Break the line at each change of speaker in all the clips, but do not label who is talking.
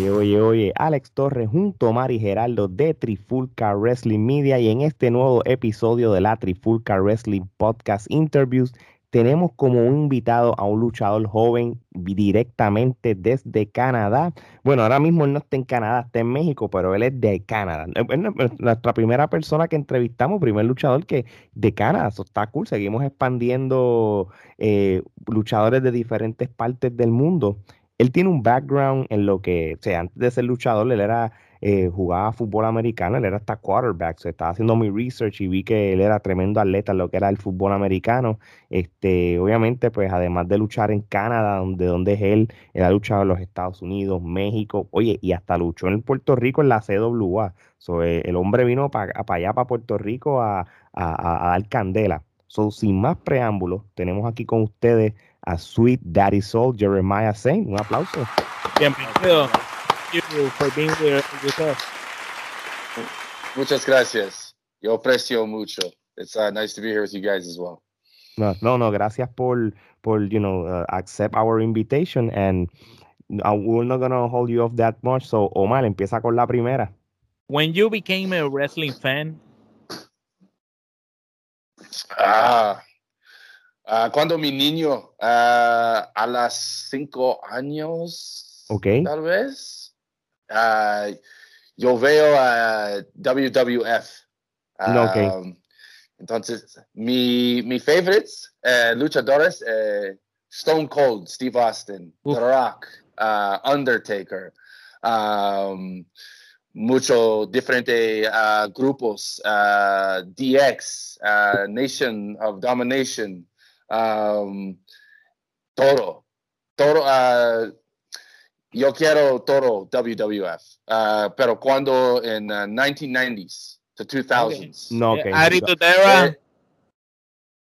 Oye, oye, oye, Alex Torres junto a Mari Geraldo de Trifulca Wrestling Media y en este nuevo episodio de la Trifulca Wrestling Podcast Interviews tenemos como un invitado a un luchador joven directamente desde Canadá. Bueno, ahora mismo él no está en Canadá, está en México, pero él es de Canadá. Es nuestra primera persona que entrevistamos, primer luchador que de Canadá. Eso está cool. Seguimos expandiendo eh, luchadores de diferentes partes del mundo. Él tiene un background en lo que, o sea, antes de ser luchador, él era eh, jugaba fútbol americano, él era hasta quarterback, se estaba haciendo mi research y vi que él era tremendo atleta en lo que era el fútbol americano. Este, obviamente, pues además de luchar en Canadá, donde, donde es él, él ha luchado en los Estados Unidos, México, oye, y hasta luchó en Puerto Rico en la CWA. So, eh, el hombre vino para allá, para Puerto Rico, a, dar candela. So, sin más preámbulos, tenemos aquí con ustedes a Sweet Daddy Soul, Jeremiah Saint. Un aplauso.
Bienvenido you for being here with us.
Muchas gracias. Yo aprecio mucho. It's uh, nice to be here with you guys as well.
No, no, no. Gracias por, por you know, uh, accept our invitation and uh, we're not gonna hold you off that much. So, Omar, empieza con la primera.
When you became a wrestling fan.
Ah, uh, cuando mi niño uh, a las cinco años,
okay.
tal vez. Uh, yo veo a WWF. Um, entonces, mi, mi favorites, eh, luchadores, eh, Stone Cold, Steve Austin, The Rock, uh, Undertaker, um, mucho diferente uh, grupos, uh, DX, uh, Nation of Domination, um, todo, todo, uh, yo quiero todo WWF, uh, pero cuando en uh, 1990s to 2000s.
No, okay.
Attitude Era.
Eh,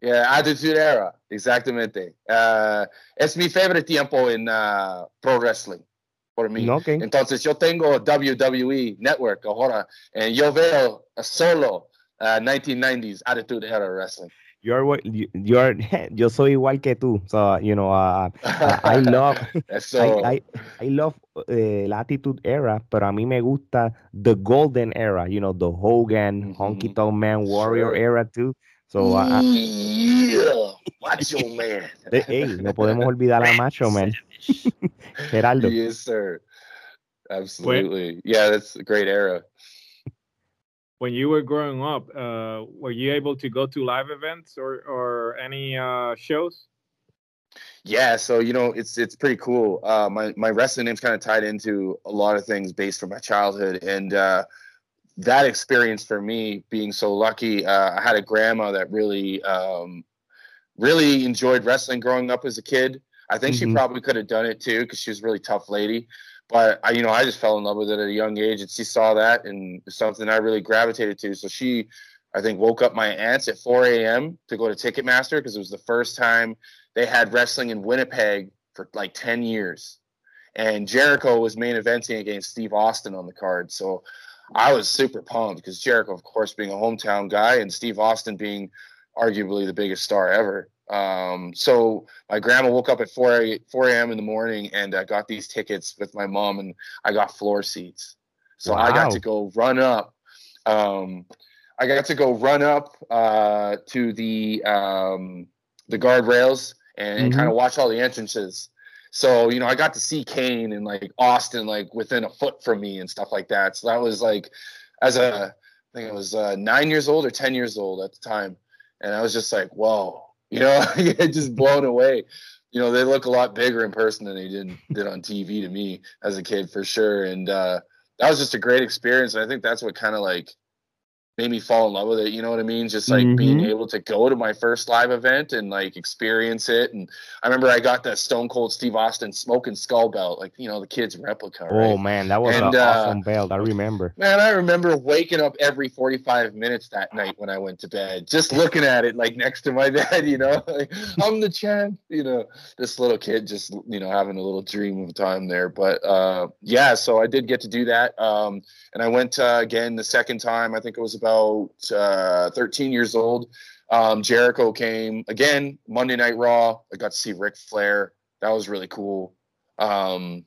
yeah, Attitude Era, exactamente. Uh, es mi favorite tiempo en uh, pro wrestling por mí.
Okay.
Entonces yo tengo WWE Network ahora y yo veo solo 1990s uh, Attitude Era Wrestling
you're you're yo soy igual que tú so you know uh, I love
so,
I, I, I, love uh, la attitude era pero a mí me gusta the golden era you know the Hogan mm -hmm. Honky Tonk Man Warrior sure. era too. So uh,
yeah. Macho Man.
Hey no podemos olvidar a Macho Man. Geraldo.
Yes sir. Absolutely. Yeah that's a great era
when you were growing up, uh, were you able to go to live events or or any uh, shows?
Yeah, so you know it's it's pretty cool. Uh, my my wrestling name's kind of tied into a lot of things based from my childhood, and uh, that experience for me being so lucky. Uh, I had a grandma that really um, really enjoyed wrestling growing up as a kid. I think mm-hmm. she probably could have done it too because she was a really tough lady. But I, you know, I just fell in love with it at a young age, and she saw that, and something I really gravitated to. So she, I think, woke up my aunts at 4 a.m. to go to Ticketmaster because it was the first time they had wrestling in Winnipeg for like 10 years, and Jericho was main eventing against Steve Austin on the card. So I was super pumped because Jericho, of course, being a hometown guy, and Steve Austin being arguably the biggest star ever. Um, so my grandma woke up at 4 a, 4 a.m. in the morning and uh, got these tickets with my mom, and I got floor seats. So wow. I got to go run up. Um, I got to go run up uh, to the um, the guardrails and, mm-hmm. kind of watch all the entrances. So you know, I got to see Kane and like Austin like within a foot from me and stuff like that. So that was like, as a I think I was uh, nine years old or ten years old at the time, and I was just like, whoa you know, just blown away. You know, they look a lot bigger in person than they did did on TV to me as a kid for sure. And uh, that was just a great experience. And I think that's what kind of like made me fall in love with it. You know what I mean? Just like mm-hmm. being able to go to my first live event and like experience it. And I remember I got that Stone Cold Steve Austin smoking skull belt, like you know the kid's replica. Right?
Oh man, that was and, an uh, awesome belt. I remember.
Man, I remember waking up every forty-five minutes that night when I went to bed, just looking at it like next to my bed. You know, like, I'm the champ. You know, this little kid just you know having a little dream of time there. But uh, yeah, so I did get to do that, um, and I went uh, again the second time. I think it was about about uh, 13 years old. Um, Jericho came again Monday Night Raw. I got to see Ric Flair. That was really cool. Um,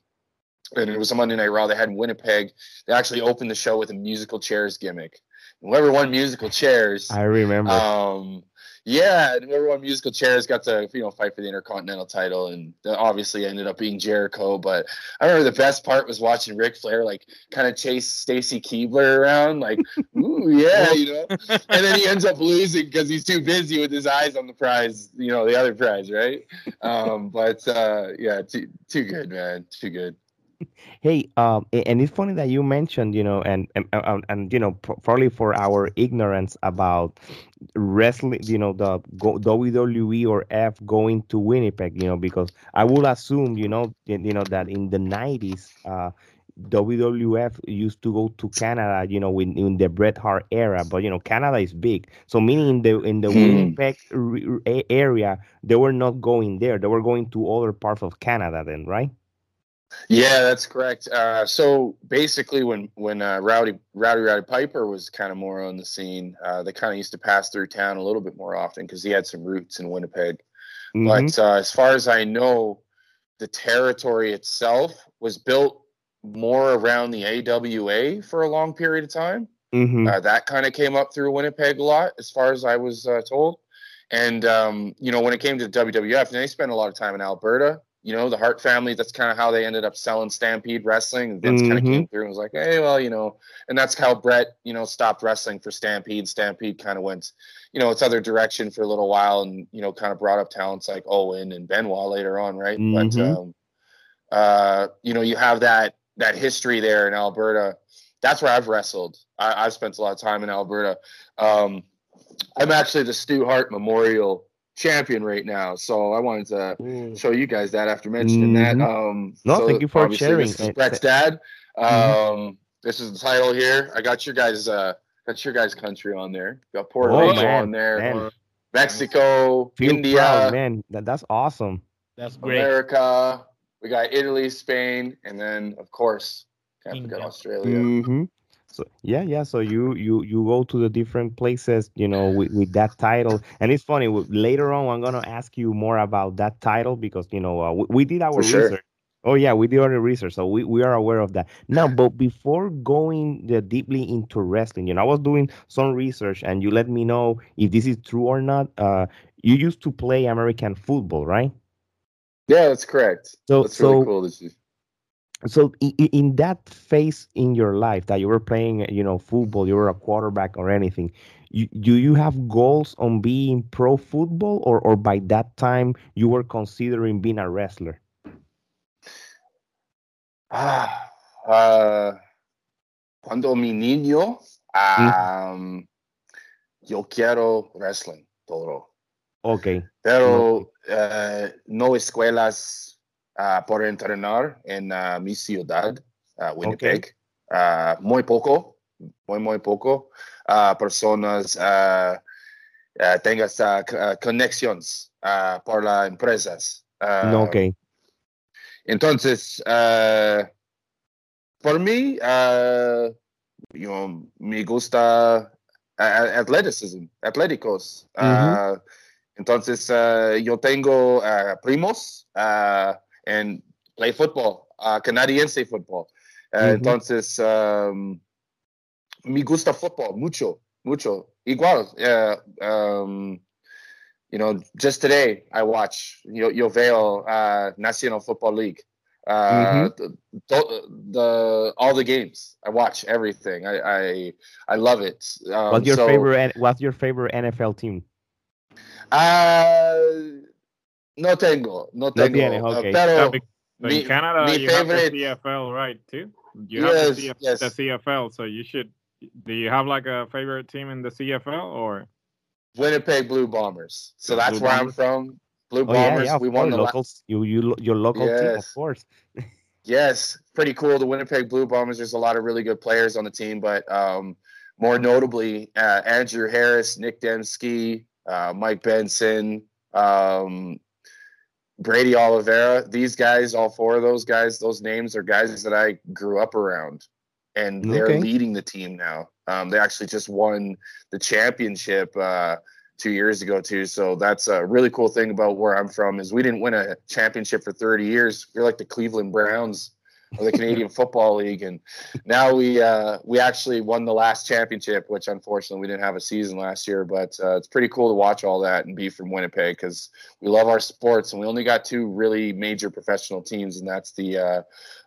and it was a Monday Night Raw. They had in Winnipeg. They actually opened the show with a musical chairs gimmick. Whoever won musical chairs,
I remember.
Um, yeah, and whoever won musical chairs got to you know fight for the Intercontinental title, and obviously ended up being Jericho. But I remember the best part was watching Ric Flair like kind of chase Stacy Keibler around, like, ooh yeah, you know, and then he ends up losing because he's too busy with his eyes on the prize, you know, the other prize, right? Um, but uh, yeah, too too good, man, too good.
Hey, um, and it's funny that you mentioned, you know, and and, and, and you know, probably for our ignorance about wrestling, you know, the WWE or F going to Winnipeg, you know, because I would assume, you know, you know that in the '90s, uh, WWF used to go to Canada, you know, in, in the Bret Hart era, but you know, Canada is big. So meaning in the in the hmm. Winnipeg area, they were not going there; they were going to other parts of Canada, then, right?
Yeah, that's correct. Uh, so basically, when when uh, Rowdy Rowdy Roddy Piper was kind of more on the scene, uh, they kind of used to pass through town a little bit more often because he had some roots in Winnipeg. Mm-hmm. But uh, as far as I know, the territory itself was built more around the AWA for a long period of time. Mm-hmm. Uh, that kind of came up through Winnipeg a lot, as far as I was uh, told. And um, you know, when it came to WWF, they spent a lot of time in Alberta you know, the Hart family, that's kind of how they ended up selling Stampede Wrestling. Vince mm-hmm. kind of came through and was like, hey, well, you know, and that's how Bret, you know, stopped wrestling for Stampede. Stampede kind of went, you know, its other direction for a little while and, you know, kind of brought up talents like Owen and Benoit later on, right? Mm-hmm. But, um, uh, you know, you have that that history there in Alberta. That's where I've wrestled. I, have spent a lot of time in Alberta. Um, I'm actually the Stu Hart Memorial champion right now. So I wanted to mm. show you guys that after mentioning mm-hmm. that. Um,
no,
so
thank you for sharing.
This is Bret's dad. Mm-hmm. Um, mm-hmm. This is the title here. I got your guys. Uh, got your guys' country on there. Got Puerto oh, Rico man, on there. Man. Mexico, Feel India, proud,
man. That, that's awesome.
That's great.
America. We got Italy, Spain, and then of course, can't forget Australia.
Mm-hmm. So yeah, yeah. So you you you go to the different places, you know, with, with that title, and it's funny. Later on, I'm gonna ask you more about that title because you know uh, we, we, did our research. Oh yeah, we did our research, so we, we are aware of that. Now, but before going the, deeply into wrestling, you know, I was doing some research, and you let me know if this is true or not. Uh, you used to play American football, right?
Yeah, that's correct. So, that's really so, cool
so in that phase in your life that you were playing you know football you were a quarterback or anything you, do you have goals on being pro football or, or by that time you were considering being a wrestler?
Ah uh, cuando mi niño um, yo quiero wrestling todo
okay
pero uh, no escuelas uh, por entrenar en uh, mi ciudad, uh, Winnipeg. Okay. Muy poco, muy, muy poco. Personas uh, conexiones por las empresas.
No, ok.
Entonces, uh, por mí, uh, yo, me gusta athleticism, atléticos. Uh. Entonces, uh, yo tengo uh, primos uh, and play football, uh, canadiense football. Uh, mm-hmm. Entonces, um, me gusta football mucho, mucho. Igual, uh, um, you know, just today I watch yo, yo veo uh, National Football League. Uh, mm-hmm. the, the, all the games I watch everything. I I, I love it.
Um, what's your so, favorite? What's your favorite NFL team?
Uh no tengo, no tengo. No tienes, okay. Pero
mi, in Canada, mi you favorite... have the CFL, right? Too. You yes, have the, CF, yes. the CFL, so you should. Do you have like a favorite team in the CFL or?
Winnipeg Blue Bombers. So that's Blue where Bombers? I'm from. Blue Bombers. Oh, yeah,
yeah, we won the locals. La- you, you, your local yes. team, of course.
yes, pretty cool. The Winnipeg Blue Bombers. There's a lot of really good players on the team, but um, more notably, uh, Andrew Harris, Nic Demski, uh, Mike Benson, um, Brady Oliveira, these guys, all four of those guys, those names are guys that I grew up around, and they're okay. leading the team now. Um, they actually just won the championship uh, two years ago too. So that's a really cool thing about where I'm from is we didn't win a championship for 30 years. We're like the Cleveland Browns of the Canadian Football League, and now we uh, we actually won the last championship, which unfortunately we didn't have a season last year. But uh, it's pretty cool to watch all that and be from Winnipeg because we love our sports, and we only got two really major professional teams, and that's the uh,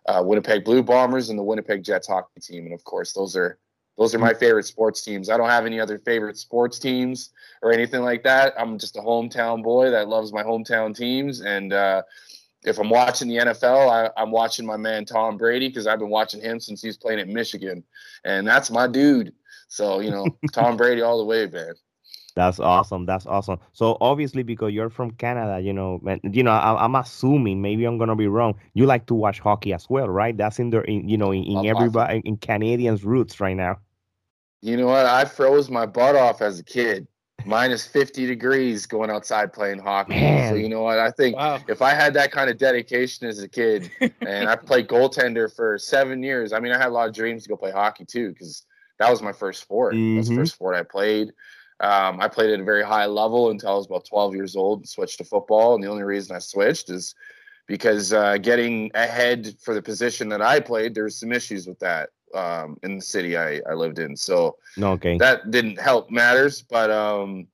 uh, Winnipeg Blue Bombers and the Winnipeg Jets hockey team, and of course those are those are my favorite sports teams. I don't have any other favorite sports teams or anything like that. I'm just a hometown boy that loves my hometown teams, and uh, if I'm watching the NFL, I, am watching my man Tom Brady because I've been watching him since he's playing at Michigan, and that's my dude. So you know, Tom Brady all the way, man.
That's awesome. That's awesome. So obviously, because you're from Canada, you know, man, you know, I, am assuming maybe I'm gonna be wrong. You like to watch hockey as well, right? That's in there, in, you know, in, in everybody in Canadians' roots right now.
You know what? I froze my butt off as a kid minus 50 degrees going outside playing hockey. Man. So you know what? I think wow. if I had that kind of dedication as a kid, and I played goaltender for seven years. I mean, I had a lot of dreams to go play hockey too, because that was my first sport. Mm-hmm. That's the first sport I played. Um, I played at a very high level until I was about 12 years old and switched to football. And the only reason I switched is because uh, getting ahead for the position that I played, there was some issues with that um, in the city I, I lived in. So
okay,
that didn't help matters. But um,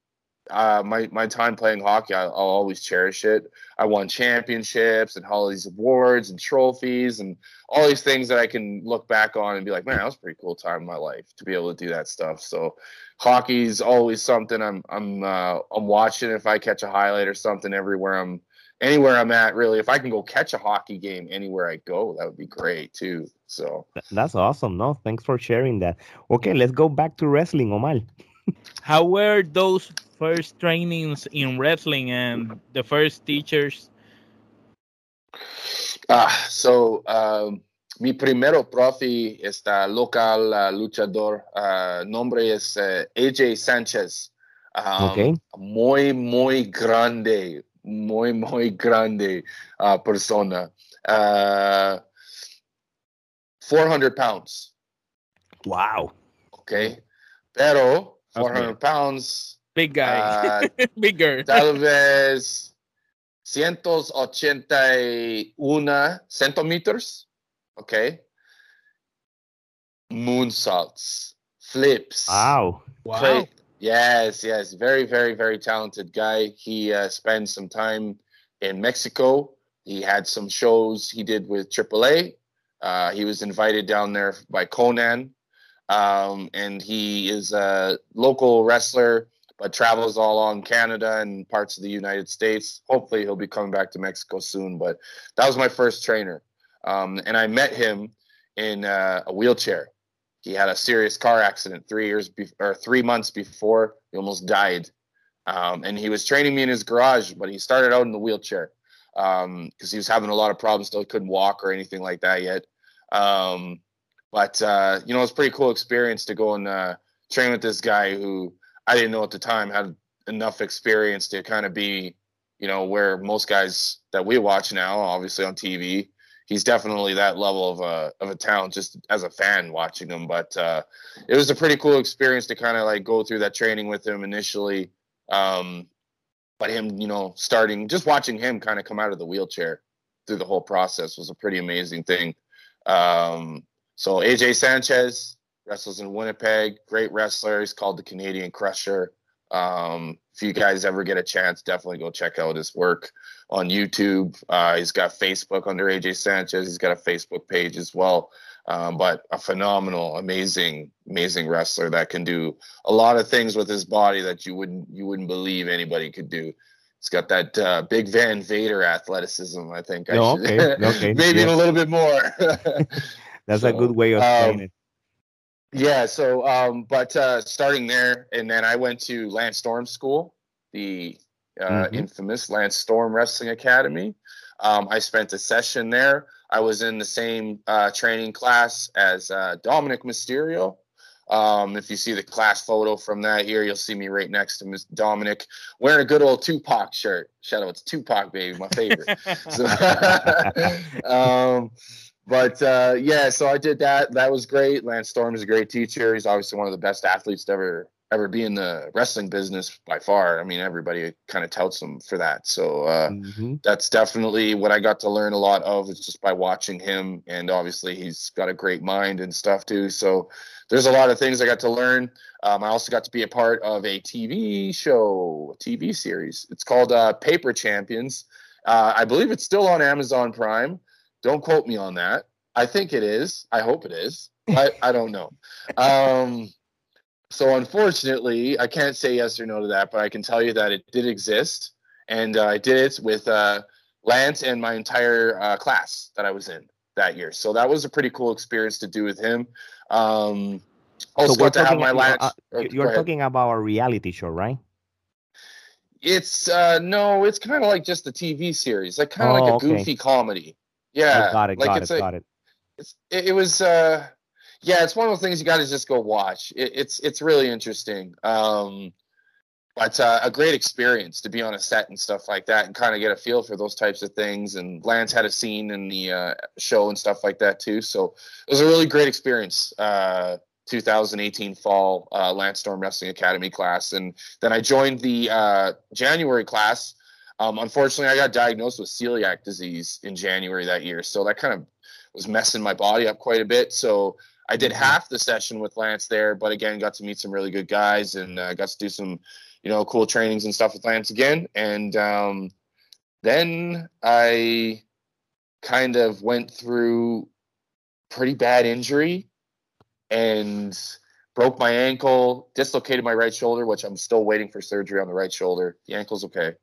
uh, my my time playing hockey, I, will always cherish it. I won championships and all these awards and trophies and all these things that I can look back on and be like, man, that was a pretty cool time in my life to be able to do that stuff. So hockey's always something I'm I'm uh, I'm watching. If I catch a highlight or something everywhere I'm anywhere I'm at, really. If I can go catch a hockey game anywhere I go, that would be great too. So
that's awesome. No, thanks for sharing that. Okay, let's go back to wrestling, Omar.
How were those first trainings in wrestling and the first teachers?
Ah, so um, mi primero profe está local uh, luchador. Uh, nombre es uh, AJ Sanchez. Um, okay. Muy, muy grande muy, muy grande uh, persona. Uh, 400 pounds.
Wow.
Okay. Pero 400 okay. pounds.
Big guy. Uh, Bigger.
Tal vez 181 centimeters. Okay. Moonsaults, flips.
Wow.
Wow.
Yes, yes, very, very, very talented guy. He uh, spent some time in Mexico. He had some shows he did with AAA. Uh, he was invited down there by Konnan, um, and he is a local wrestler, but travels all on Canada and parts of the United States. Hopefully, he'll be coming back to Mexico soon. But that was my first trainer, um, and I met him in uh, a wheelchair. He had a serious car accident three years be- or three months before. He almost died, um, and he was training me in his garage. But he started out in the wheelchair because um, he was having a lot of problems. Still couldn't walk or anything like that yet. Um, but uh, you know, it's a pretty cool experience to go and uh, train with this guy who I didn't know at the time had enough experience to kind of be, you know, where most guys that we watch now, obviously on TV, he's definitely that level of a of a talent just as a fan watching him. But uh, it was a pretty cool experience to kind of like go through that training with him initially. Um, but him, you know, starting just watching him kind of come out of the wheelchair through the whole process was a pretty amazing thing. Um, so AJ Sanchez wrestles in Winnipeg, great wrestler. He's called the Canadian Crusher. Um, if you guys ever get a chance, definitely go check out his work on YouTube. Uh, he's got Facebook under AJ Sanchez. He's got a Facebook page as well. Um, but a phenomenal, amazing, amazing wrestler that can do a lot of things with his body that you wouldn't you wouldn't believe anybody could do. He's got that uh, big Van Vader athleticism. I think.
No, I okay, okay,
maybe yeah. a little bit more.
That's so, a good way of saying um, it.
Yeah. So, um, but uh, starting there, and then I went to Lance Storm School, the uh, mm-hmm. infamous Lance Storm Wrestling Academy. Um, I spent a session there. I was in the same uh, training class as uh, Dominic Mysterio. Um, if you see the class photo from that here, you'll see me right next to Miss Dominic wearing a good old Tupac shirt. Shout out to Tupac, baby, my favorite. so, um, but uh, yeah, so I did that. That was great. Lance Storm is a great teacher. He's obviously one of the best athletes to ever ever be in the wrestling business by far. I mean, everybody kind of touts him for that. So uh, mm-hmm. that's definitely what I got to learn a lot of. Is just by watching him, and obviously he's got a great mind and stuff too. So there's a lot of things I got to learn. Um, I also got to be a part of a TV show, a TV series. It's called uh, Paper Champions. Uh, I believe it's still on Amazon Prime. Don't quote me on that. I think it is. I hope it is. I, I don't know. Um, so unfortunately, I can't say yes or no to that, but I can tell you that it did exist, and uh, I did it with uh, Lance and my entire uh, class that I was in that year. So that was a pretty cool experience to do with him. Um,
also so got to have my last. Uh, oh, you're talking about a reality show, right?
It's uh no, it's kind of like just a TV series, like kind of oh, like a okay. goofy comedy. Yeah,
oh, got it,
like
got it, a, got it.
It's it, it was uh yeah, it's one of those things you got to just go watch. It, it's it's really interesting. Um, but uh, a great experience to be on a set and stuff like that, and kind of get a feel for those types of things. And Lance had a scene in the uh, show and stuff like that too, so it was a really great experience. Uh, 2018 fall uh, Lance Storm Wrestling Academy class, and then I joined the uh, January class. Um, unfortunately, I got diagnosed with celiac disease in January that year, so that kind of was messing my body up quite a bit. So I did mm-hmm. half the session with Lance there, but again, got to meet some really good guys and uh, got to do some, you know, cool trainings and stuff with Lance again. And um, then I kind of went through pretty bad injury and broke my ankle, dislocated my right shoulder, which I'm still waiting for surgery on the right shoulder. The ankle's okay,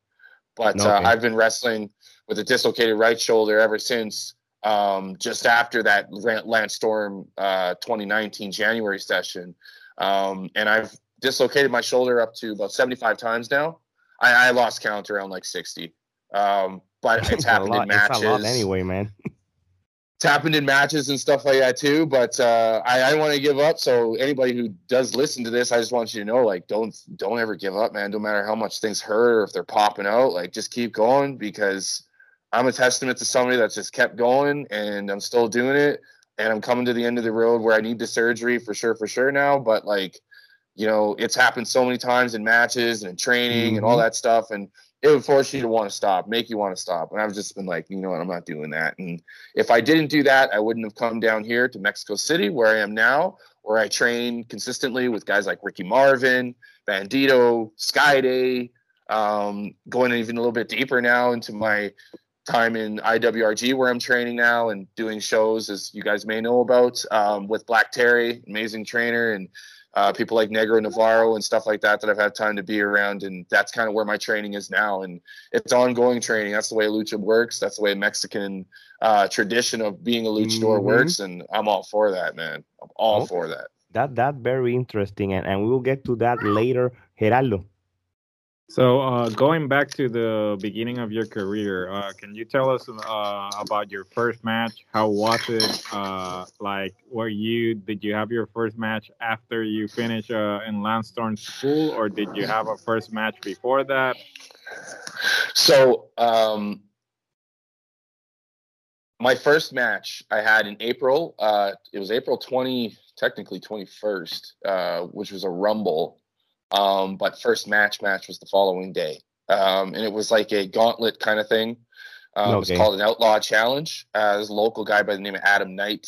but uh. Uh, I've been wrestling with a dislocated right shoulder ever since um, just after that Lance Storm uh, 2019 January session. Um, and I've dislocated my shoulder up to about 75 times now. I, I lost count around like 60. Um, but it's happened in matches.
anyway, man.
happened in matches and stuff like that too. But uh, I, I want to give up. So anybody who does listen to this, I just want you to know, like, don't don't ever give up, man. No matter how much things hurt or if they're popping out, like, just keep going because I'm a testament to somebody that's just kept going and I'm still doing it. And I'm coming to the end of the road where I need the surgery for sure, for sure now. But like, you know, it's happened so many times in matches and in training mm-hmm. and all mm-hmm. that stuff. And it would force you to want to stop, make you want to stop. And I've just been like, you know what, I'm not doing that. And if I didn't do that, I wouldn't have come down here to Mexico City where I am now, where I train consistently with guys like Ricky Marvin, Bandido, Skayde, um, going even a little bit deeper now into my time in IWRG where I'm training now and doing shows, as you guys may know about, um, with Black Terry, amazing trainer, and uh, people like Negro Navarro and stuff like that that I've had time to be around. And that's kind of where my training is now. And it's ongoing training. That's the way lucha works. That's the way Mexican uh, tradition of being a luchador mm-hmm. works. And I'm all for that, man. I'm all okay. for that.
That that very interesting, and, and we will get to that later. Gerardo,
so, uh, going back to the beginning of your career, uh, can you tell us uh, about your first match? How was it? Uh, like, were you did you have your first match after you finished uh, in Storm school, or did you have a first match before that?
So, um, my first match I had in April. Uh, it was April twenty, technically twenty first, which was a Rumble um, but first match match was the following day. Um, and it was like a gauntlet kind of thing. Um, okay. It was called an Outlaw Challenge. Uh, there's a local guy by the name of Adam Knight.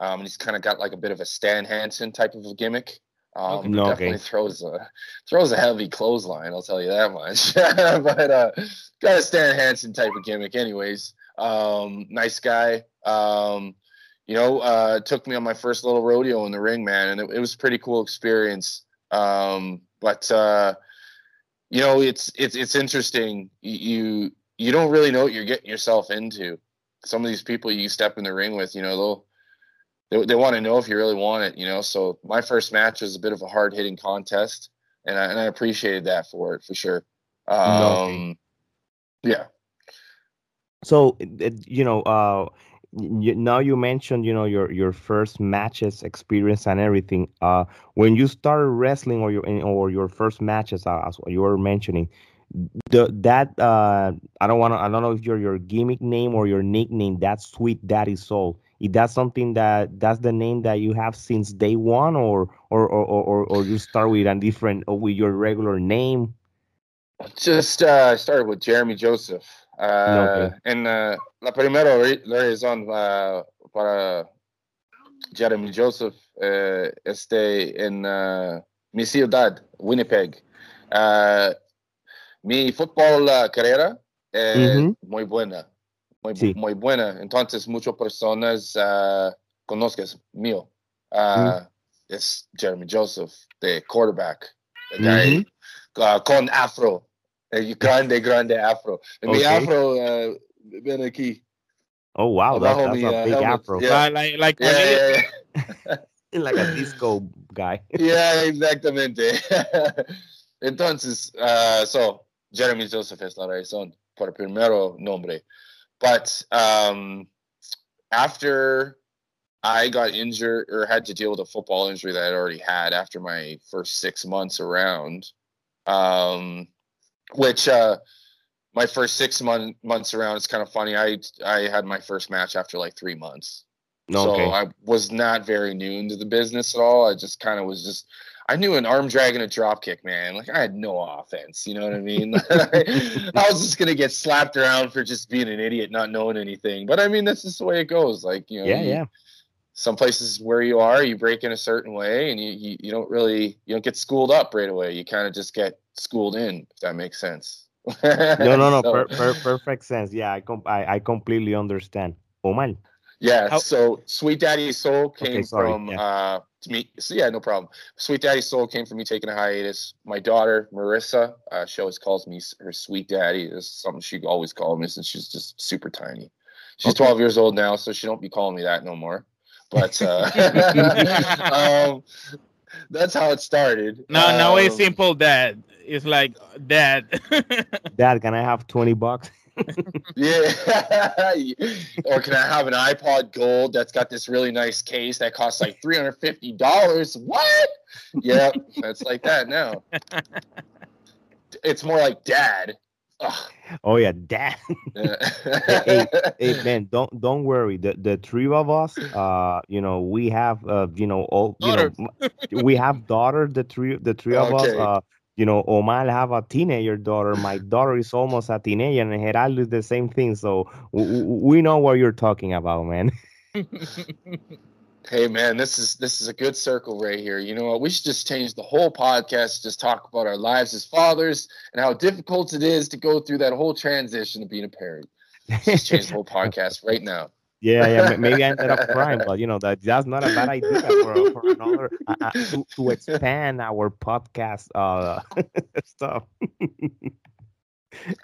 Um, and he's kind of got like a bit of a Stan Hansen type of a gimmick. Um, okay. Definitely throws a throws a heavy clothesline. I'll tell you that much. but uh, got a Stan Hansen type of gimmick, anyways. Um, nice guy. Um, you know, uh, took me on my first little rodeo in the ring, man, and it, it was a pretty cool experience. Um, but uh, you know, it's it's it's interesting. You you don't really know what you're getting yourself into. Some of these people you step in the ring with, you know, they'll they, they want to know if you really want it, you know. So my first match was a bit of a hard hitting contest, and I, and I appreciated that for it for sure. Um, yeah.
So you know, uh, you, now you mentioned you know your your first matches experience and everything uh when you started wrestling or your or your first matches uh, as you were mentioning the that uh i don't want to i don't know if you're your gimmick name or your nickname that sweet daddy soul is that something that that's the name that you have since day one, or or or or, or you start with a different with your regular name?
Just uh, started with Jeremy Joseph. Uh,
Okay.
En uh, la primera razón uh, para Jeremy Joseph uh, este en mi ciudad, Winnipeg. Mi fútbol carrera es muy buena, muy,
Sí.
muy buena. Entonces muchas personas conozcas mío. Es Jeremy Joseph, de quarterback. Con afro. El grande, grande afro. And Mi
Okay.
afro, uh, a key.
Oh wow, that,
Abajo
that's a
uh,
big
helmet.
afro,
Yeah.
Like, like
Yeah, yeah, yeah.
like a disco guy.
Yeah, exactamente. Entonces, uh, so Jeremy Joseph es la razón por el primero nombre. But um, after I got injured or had to deal with a football injury that I'd already had after my first six months around, um, which uh, my first six month, months around, it's kind of funny. I I had my first match after like three months. So
okay.
I was not very new into the business at all. I just kind of was just I knew an arm drag and a drop kick, man. Like I had no offense, you know what I mean? I was just gonna get slapped around for just being an idiot, not knowing anything. But I mean that's just the way it goes. Like, you know,
yeah,
you-
yeah.
Some places where you are, you break in a certain way and you, you, you don't really you don't get schooled up right away. You kind of just get schooled in, if that makes sense.
No, no, no.
So-
Per, per, perfect sense. Yeah, I, com- I I completely understand. Omar.
Yeah.
How-
so Sweet Daddy Soul came
sorry,
from
yeah.
uh to me. So yeah, no problem. Sweet Daddy Soul came from me taking a hiatus. My daughter Marissa, uh, she always calls me her Sweet Daddy. Is something she always called me since she's just super tiny. She's
Okay.
12 years old now, so she don't be calling me that no more. But uh, um, that's how it started.
now, now it's
Um,
simple dad. It's like dad.
Dad, can I have twenty bucks?
Yeah. or can I have an iPod Gold that's got this really nice case that costs like three hundred fifty dollars? What? Yeah, that's like that now. It's more like dad. Ugh.
Oh yeah, Dad.
Yeah.
hey man, don't don't worry. The the three of us, uh, you know, we have uh, you know, all you know, we have daughter. The three the three of us, uh, you know, Omar have a teenager daughter. My daughter is almost a teenager, and Gerardo is the same thing. So we know what you're talking about, man.
Hey man, this is this is a good circle right here. You know what? We should just change the whole podcast. Just talk about our lives as fathers and how difficult it is to go through that whole transition of being a parent. Just change the whole podcast right now.
Yeah, yeah. Maybe I ended up crying, but you know that that's not a bad idea for, for another uh, uh, to, to expand our podcast uh stuff.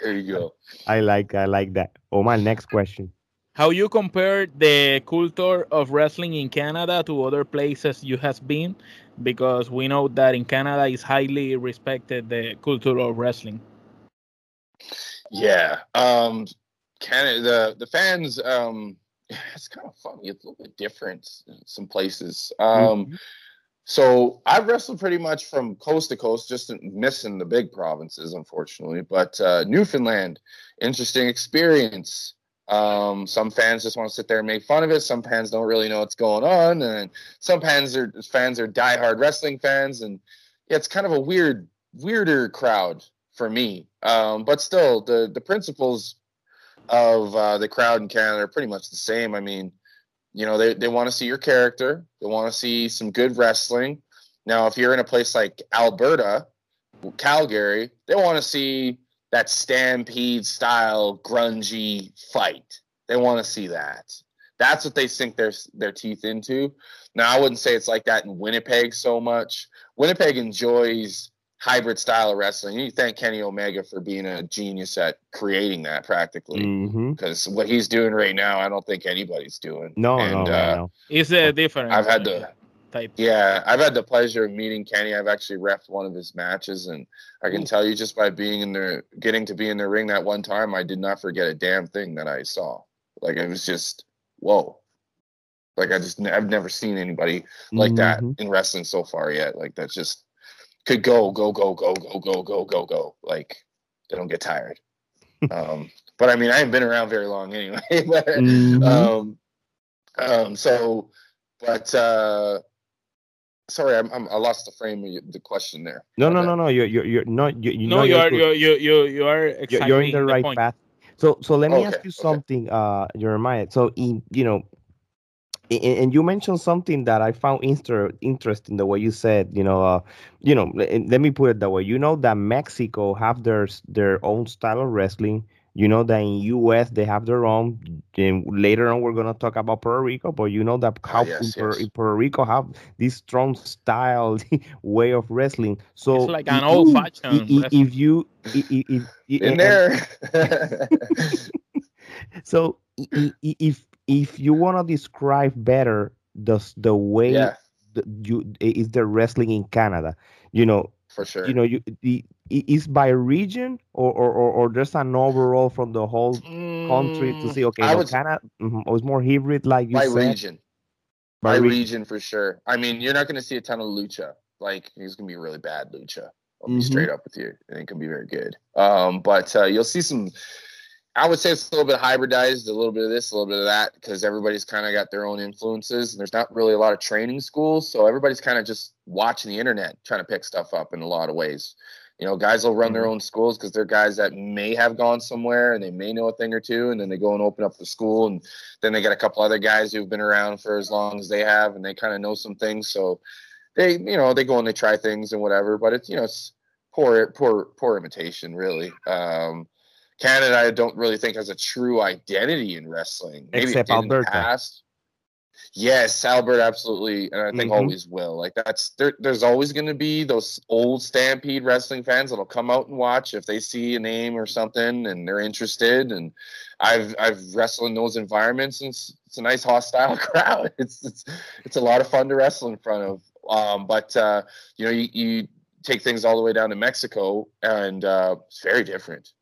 There you go.
I like I like that. Oh, my next question.
How you compare the culture of wrestling in Canada to other places you has been? Because we know that in Canada is highly respected the culture of wrestling.
Yeah. Um Canada the the fans um it's kind of funny. It's a little bit different in some places. Um
Mhm.
so I've wrestled pretty much from coast to coast, just missing the big provinces, unfortunately. But uh Newfoundland, interesting experience. Um, some fans just want to sit there and make fun of it. Some fans don't really know what's going on, and some fans are fans are diehard wrestling fans, and yeah, it's kind of a weird, weirder crowd for me. Um, but still, the the principles of uh, the crowd in Canada are pretty much the same. I mean, you know, they they want to see your character, they want to see some good wrestling. Now, if you're in a place like Alberta, Calgary, they want to see that stampede style grungy fight. They want to see that. That's what they sink their their teeth into. Now, I wouldn't say it's like that in Winnipeg so much. Winnipeg enjoys hybrid style of wrestling. You thank Kenny Omega for being a genius at creating that practically. Because what he's doing right now, I don't think anybody's doing.
No,
and,
no,
uh,
no.
It's a different.
I've had to
type.
yeah, I've had the pleasure of meeting Kenny. I've actually refed one of his matches, and I can
Ooh.
tell you just by being in the getting to be in the ring that one time, I did not forget a damn thing that I saw. Like it was just whoa. Like I just I've never seen anybody like that
Mhm.
in wrestling so far yet. Like that just could go go go go go go go go go. Like they don't get tired. um, but I mean I haven't been around very long anyway. but,
Mhm.
um, Um, so, but uh, sorry, I'm, I'm, i lost the frame of the question there.
No, no, no, no. You're you're you're not. You, you
no, you are you you you you are
you're, you're in the right
point.
path. So so let me
Okay,
ask you
okay.
something, uh, Jeremiah. So in you know, a- a- and you mentioned something that I found inter- interesting. The way you said, you know, uh, you know, le- let me put it that way. You know that Mexico have their their own style of wrestling. You know that in U.S. they have their own. And later on, we're gonna talk about Puerto Rico, but you know that how
Ah, yes,
Puerto,
yes.
Puerto Rico have this strong style way of wrestling. So
It's like an old fashioned
i- If you i- i- if,
In
and-
there.
so if if you want to describe better the the way
yeah,
the, you is the wrestling in Canada, you know,
for sure.
you know, you the is by region or or or, or there's an overall from the whole country to
Mm,
see. Okay,
I
no,
would
Canada mhm, or it's more hybrid, like you
by
said.
region.
by
By
region.
region for sure. I mean, you're not going to see a ton of lucha. Like he's going to be really bad lucha. I'll be
Mhm.
straight up with you. I think can be very good. Um, but uh, you'll see some. I would say it's a little bit hybridized, a little bit of this, a little bit of that, because everybody's kind of got their own influences. And there's not really a lot of training schools, so everybody's kind of just watching the internet, trying to pick stuff up in a lot of ways. You know, guys will run their own schools because they're guys that may have gone somewhere and they may know a thing or two, and then they go and open up the school, and then they got a couple other guys who've been around for as long as they have, and they kind of know some things. So they, you know, they go and they try things and whatever. But it's you know, it's poor, poor, poor imitation, really. Um, Canada, I don't really think has a true identity in wrestling. Maybe
Except Alberta.
past. Yes, Alberta absolutely, and I think
Mhm.
always will. Like that's there. There's always going to be those old Stampede wrestling fans that'll come out and watch if they see a name or something and they're interested. And I've I've wrestled in those environments, and it's, it's a nice hostile crowd. It's it's it's a lot of fun to wrestle in front of. Um, but uh, you know, you, you take things all the way down to Mexico, and uh, it's very different.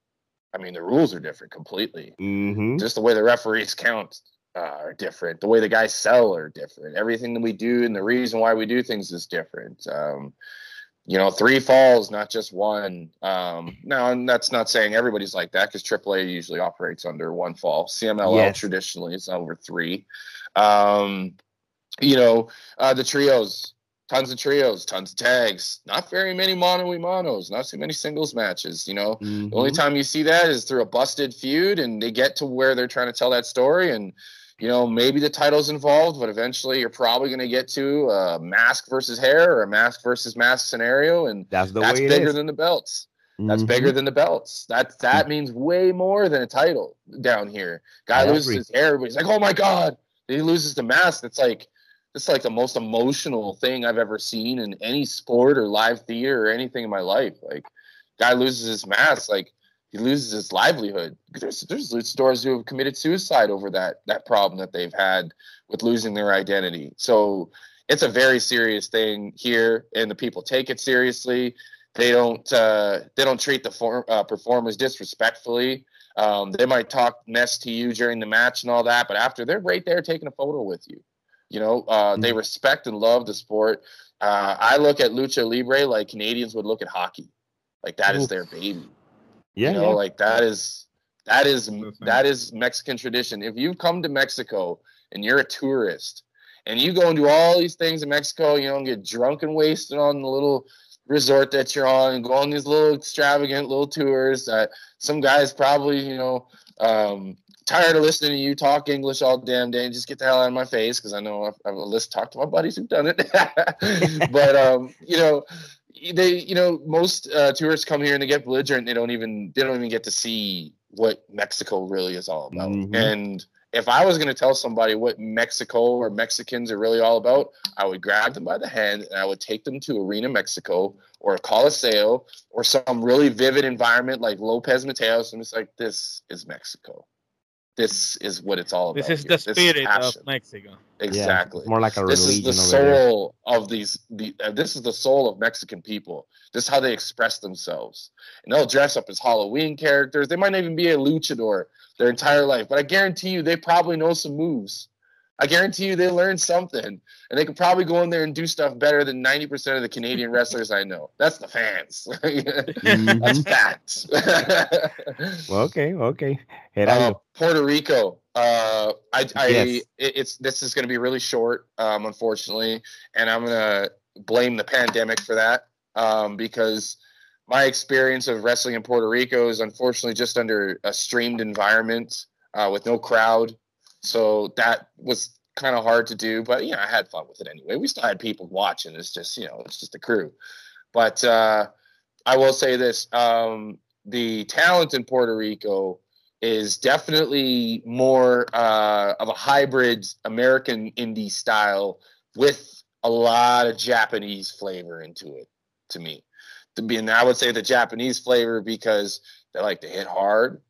I mean, the rules are different completely
hmm
just the way the referees count uh, are different. The way the guys sell are different. Everything that we do and the reason why we do things is different. Um, you know, three falls, not just one. Um, now, and that's not saying everybody's like that because AAA usually operates under one fall. CMLL
Yes.
traditionally is over three. Um, you know, uh, the trios, tons of trios, tons of tags. Not very many mono y monos. Not too many singles matches. You know, the only time you see that is through a busted feud, and they get to where they're trying to tell that story, and you know maybe the title's involved, but eventually you're probably going to get to a mask versus hair or a mask versus mask scenario, and
That's the
that's
way it
bigger than the belts. That's
Mhm.
bigger than the belts. That that means way more than a title down here. Guy
I
loses
agree.
his hair, everybody's like, "Oh my god!" Then he loses the mask. It's like it's like the most emotional thing I've ever seen in any sport or live theater or anything in my life. Like, guy loses his mask, like he loses his livelihood. There's there's luchadors who have committed suicide over that that problem that they've had with losing their identity. So it's a very serious thing here, and the people take it seriously. They don't uh, they don't treat the form, uh, performers disrespectfully. Um, they might talk mess to you during the match and all that, but after they're right there taking a photo with you. You know, uh, they respect and love the sport. Uh, I look at lucha libre like Canadians would look at hockey, like that is their baby.
Yeah,
you know,
yeah.
like that is that is that is Mexican tradition. If you come to Mexico and you're a tourist and you go and do all these things in Mexico, you know, and get drunk and wasted on the little resort that you're on and go on these little extravagant little tours that some guys probably, you know, um, tired of listening to you talk English all damn day and just get the hell out of my face because I know I've, I've list talked to my buddies who've done it. but um, you know, they you know most uh, tourists come here and they get belligerent. They don't even they don't even get to see what Mexico really is all about.
Mhm.
And if I was going to tell somebody what Mexico or Mexicans are really all about, I would grab them by the hand and I would take them to Arena Mexico or a Coliseo or some really vivid environment like Lopez Mateos. And it's like, this is Mexico. This is what it's all about.
This is
here.
the spirit of. Mexico.
Exactly
it's more like a
this is the soul of these the uh, this is the soul of mexican people this is how they express themselves and they'll dress up as halloween characters they might not even be a luchador their entire life but i guarantee you they probably know some moves i guarantee you they learned something and they could probably go in there and do stuff better than 90% of the canadian wrestlers i know that's the fans that's
Mhm.
facts
Okay, okay.
uh. Puerto Rico. Uh, I, I,
Yes.
it, it's this is going to be really short, um, unfortunately, and I'm going to blame the pandemic for that, um, because my experience of wrestling in Puerto Rico is unfortunately just under a streamed environment uh, with no crowd, so that was kind of hard to do. But you know, I had fun with it anyway. We still had people watching. It's just you know, it's just a crew. But uh, I will say this: um, the talent in Puerto Rico is definitely more uh, of a hybrid American indie style with a lot of Japanese flavor into it. To me, to be, and I would say the Japanese flavor because they like to hit hard,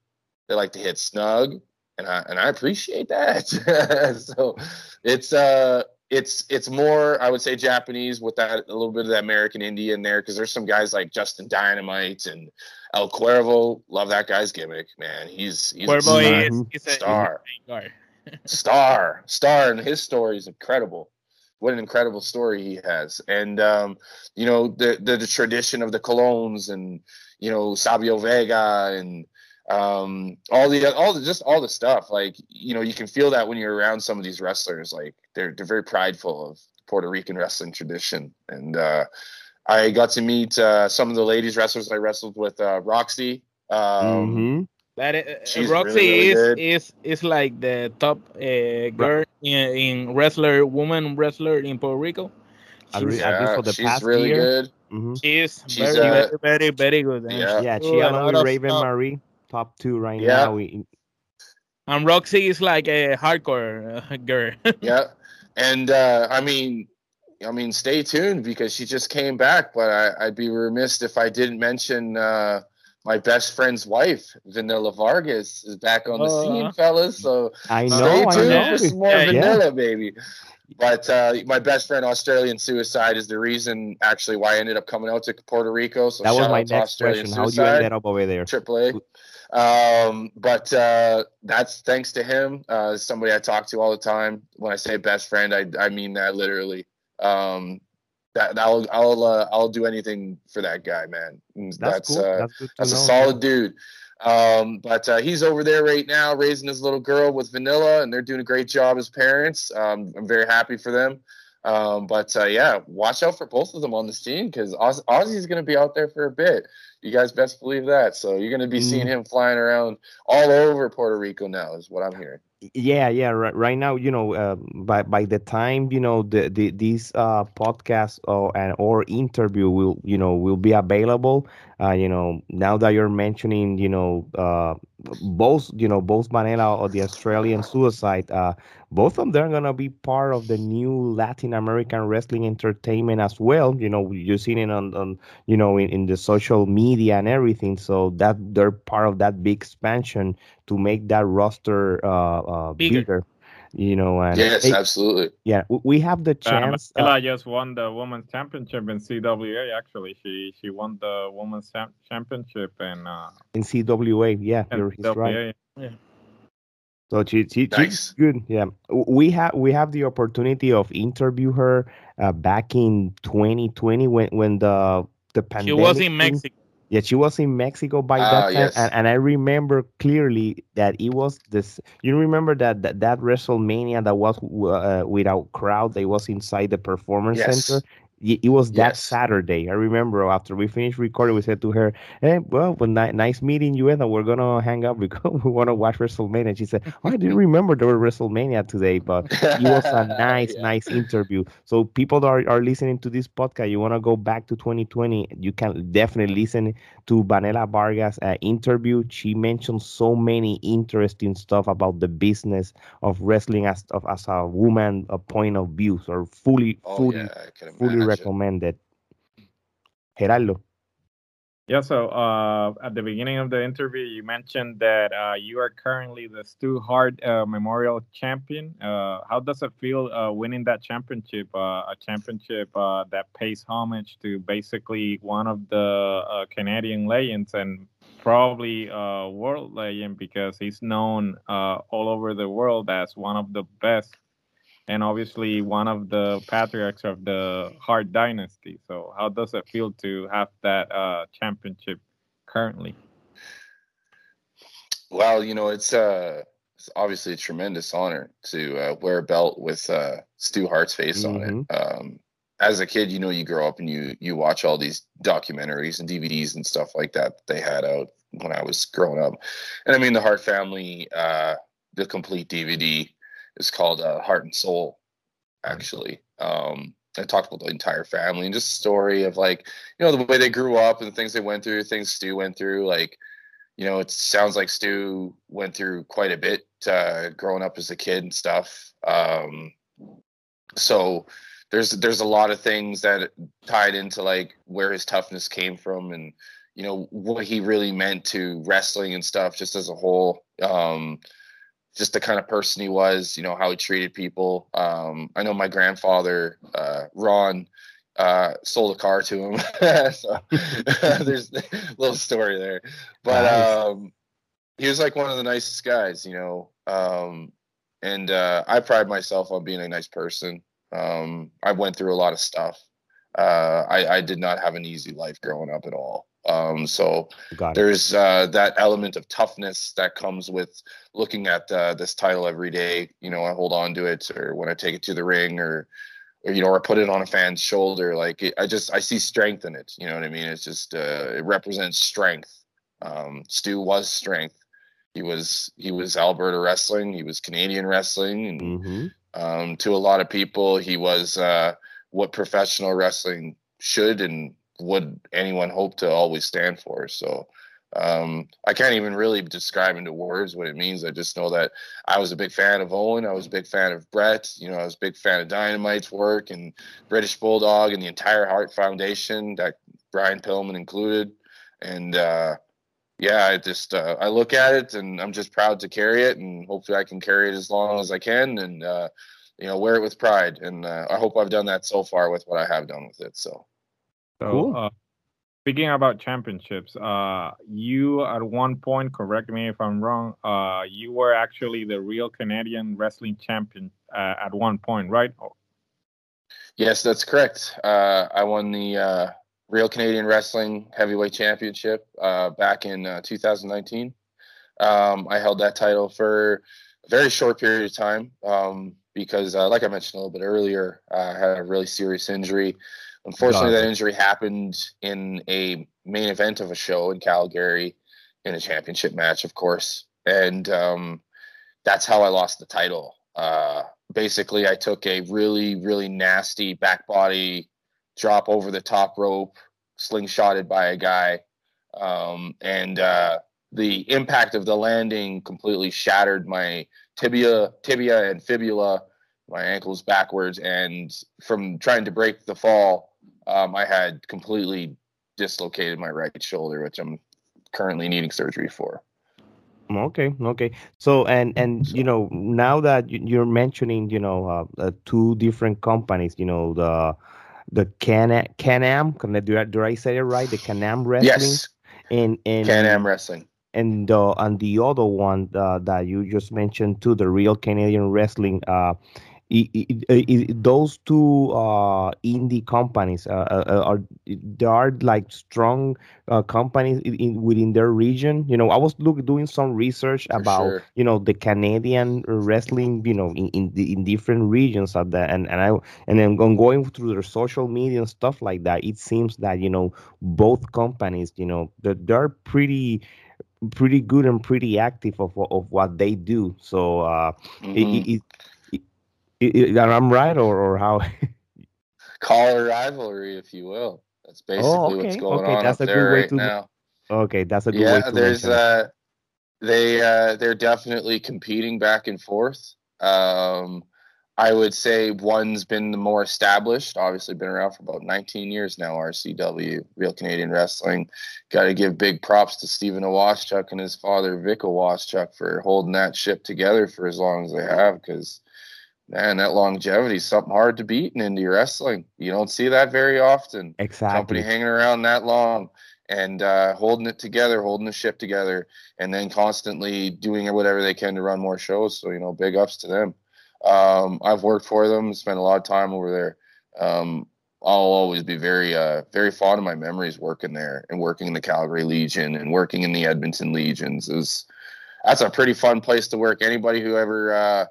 they like to hit snug, and I and I appreciate that. so it's uh it's it's more I would say Japanese with that a little bit of that American indie in there because there's some guys like Justin Dynamite and El Cuervo. Love that guy's gimmick, man. He's he's a
Cuervo
star.
is, is a
Star.
star.
star star and his story is incredible what an incredible story he has and um you know the the, the tradition of the Colóns and you know savio vega and um all the all the just all the stuff like you know you can feel that when you're around some of these wrestlers like they're they're very prideful of puerto rican wrestling tradition and uh i got to meet uh some of the ladies wrestlers i wrestled with uh roxy um
Mhm.
That is,
She's
Roxy
really, really
is,
good.
is is like the top uh, girl in, in wrestler, woman wrestler in Puerto Rico.
I re-
She's,
at least for the
she's
past
really
year.
good
Mhm.
she's,
She's,
very,
uh,
very, very, very good. and
yeah.
she
Yeah, she
a
along with Raven. Marie, top two right
Yeah.
now. We,
And Roxy is like a hardcore uh, girl.
yeah and uh i mean i mean stay tuned because she just came back but I, i'd be remiss if i didn't mention uh my best friend's wife vanilla vargas is back on the
Uh.
scene fellas so
I know,
stay
I
tuned
know.
for some more
Yeah, yeah.
vanilla baby but uh my best friend australian suicide is the reason actually why i ended up coming out to puerto rico so
That was
shout
my
out
next
australian
question. How you
suicide
ended up over there?
AAA. Um, but uh, that's thanks to him. Uh, somebody I talk to all the time. When I say best friend, I I mean that literally. Um, that I'll I'll uh, I'll do anything for that guy, man.
That's,
That's
cool.
uh,
that's
that's a
know.
solid dude. Um, but uh, he's over there right now raising his little girl with Vanilla, and they're doing a great job as parents. Um, I'm very happy for them. Um, but uh, yeah, watch out for both of them on the scene because Oz- Ozzy's going to be out there for a bit. You guys best believe that. So you're going to be seeing him flying around all over Puerto Rico now, is what I'm hearing.
yeah yeah right, right now you know uh, by by the time you know the, the these uh podcasts or and or interview will you know will be available uh you know now that you're mentioning you know uh both you know both Vanilla or the Australian suicide uh both of them they're gonna be part of the new Latin American wrestling entertainment as well you know you're seeing it on, on you know in, in the social media and everything so that they're part of that big expansion to make that roster uh, uh
Bigger.
bigger. You know and
yes,
hey,
absolutely.
yeah we have the
Uh,
chance uh,
Vanilla just won the women's championship in CWA. Actually, she she won the women's champ- championship in uh,
in CWA yeah you're he's right
NWA.
So she, she she's
Nice.
good. Yeah, we have we have the opportunity of interview her uh, back in 2020 when when the the pandemic.
she
pandemic.
was in
thing-
Mexico.
Yeah, she was in Mexico by
Ah,
that time,
yes.
and, and I remember clearly that it was this. You remember that that, that WrestleMania that was uh, without crowd. They was inside the performance
Yes.
center. It was that
Yes.
Saturday. I remember after we finished recording, we said to her, "Hey, well, well ni- nice meeting you, and we're gonna hang out because we want to watch WrestleMania." And she said, oh, "I didn't remember there was WrestleMania today, but it was a nice,
Yeah.
nice interview. So people that are, are listening to this podcast, you want to go back to 2020, you can definitely listen to Vanessa Vargas' uh, interview. She mentioned so many interesting stuff about the business of wrestling as of, as a woman, a point of view. So fully,
Oh
fully,
yeah,
fully. Recommended. Gerardo.
Yeah, so uh, at the beginning of the interview, you mentioned that uh, you are currently the Stu Hart uh, Memorial Champion. Uh, how does it feel uh, winning that championship? Uh, a championship uh, that pays homage to basically one of the uh, Canadian legends and probably a world legend because he's known uh, all over the world as one of the best and obviously one of the patriarchs of the Hart dynasty. So, how does it feel to have that uh, championship currently?
Well, you know, it's uh it's obviously a tremendous honor to uh, wear a belt with uh, Stu Hart's face mm-hmm. on it. Mm-hmm. Um, as a kid, you know, you grow up and you you watch all these documentaries and DVDs and stuff like that, that they had out when I was growing up. And I mean, the Hart family, uh, the complete DVD is called uh, Hart and Soul, actually. Um, I talked about the entire family and just story of like, you know, the way they grew up and the things they went through, things Stu went through. Like, you know, it sounds like Stu went through quite a bit uh, growing up as a kid and stuff. Um, so there's there's a lot of things that tied into like where his toughness came from and you know what he really meant to wrestling and stuff just as a whole. Um, just the kind of person he was, you know, how he treated people. Um, I know my grandfather, uh, Ron, uh, sold a car to him. so there's a little story there. But um, he was like one of the nicest guys, you know. Um, and uh, I pride myself on being a nice person. Um, I went through a lot of stuff. Uh, I, I did not have an easy life growing up at all. Um, so there's uh, that element of toughness that comes with looking at uh, this title every day. You know, I hold on to it, or when I take it to the ring, or, or you know, or put it on a fan's shoulder. Like it, I just I see strength in it. You know what I mean? It's just uh, it represents strength. Um, Stu was strength. He was he was Alberta wrestling. He was Canadian wrestling, and mm-hmm. um, to a lot of people, he was uh, what professional wrestling should and would anyone hope to always stand for. So um, I can't even really describe into words what it means. I just know that I was a big fan of Owen. I was a big fan of Bret. You know, I was a big fan of Dynamite's work and British Bulldog and the entire Hart Foundation that Brian Pillman included. And uh, yeah, I just uh, I look at it and I'm just proud to carry it, and hopefully I can carry it as long as I can, and uh, you know wear it with pride. And uh, I hope I've done that so far with what I have done with it. So.
So, cool. uh, speaking about championships, uh, you at one point, correct me if I'm wrong, uh, you were actually the real Canadian wrestling champion uh, at one point, right?
Yes, that's correct. Uh, I won the uh, Real Canadian Wrestling Heavyweight Championship uh, back in uh, 2019. Um, I held that title for a very short period of time um, because, uh, like I mentioned a little bit earlier, I had a really serious injury. Unfortunately, that injury happened in a main event of a show in Calgary in a championship match, of course. And um, that's how I lost the title. Uh, basically, I took a really, really nasty back body drop over the top rope, slingshotted by a guy. Um, and uh, the impact of the landing completely shattered my tibia, tibia and fibula, my ankles backwards. And from trying to break the fall, um, I had completely dislocated my right shoulder, which I'm currently needing surgery for.
Okay, okay. So and and you know now that you're mentioning you know uh, uh, two different companies, you know the the Can Can-Am, do I, do I say it right? The Can-Am Wrestling.
Yes.
And and
Can-Am Wrestling.
And the and the other one uh, that you just mentioned too, the Real Canadian Wrestling. Uh, it, it, it, those two uh, indie companies uh, uh, uh, are they are like strong uh, companies in, within their region. You know, I was look, doing some research For about sure. you know the Canadian wrestling. You know, in in, the, in different regions of that, and and I and then going through their social media and stuff like that. It seems that you know both companies, you know, they're, they're pretty pretty good and pretty active of of what they do. So uh, mm-hmm. it, it, I'm right, or or how?
Call rivalry, if you will. That's oh, basically oh, okay. what's going okay. on that's up a there right to... now.
Okay, that's a good
yeah.
way to
there's uh, they uh, they're definitely competing back and forth. Um, I would say one's been the more established, obviously been around for about 19 years now, RCW, Real Canadian Wrestling. Got to give big props to Stephen Owaschuk and his father, Vic Owaschuk, for holding that ship together for as long as they have because man, that longevity is something hard to beat in indie wrestling. You don't see that very often.
Exactly.
Company hanging around that long and uh, holding it together, holding the ship together, and then constantly doing whatever they can to run more shows. So, you know, big ups to them. Um, I've worked for them, spent a lot of time over there. Um, I'll always be very, uh, very fond of my memories working there and working in the Calgary Legion and working in the Edmonton Legions. It was that's a pretty fun place to work. Anybody who ever uh,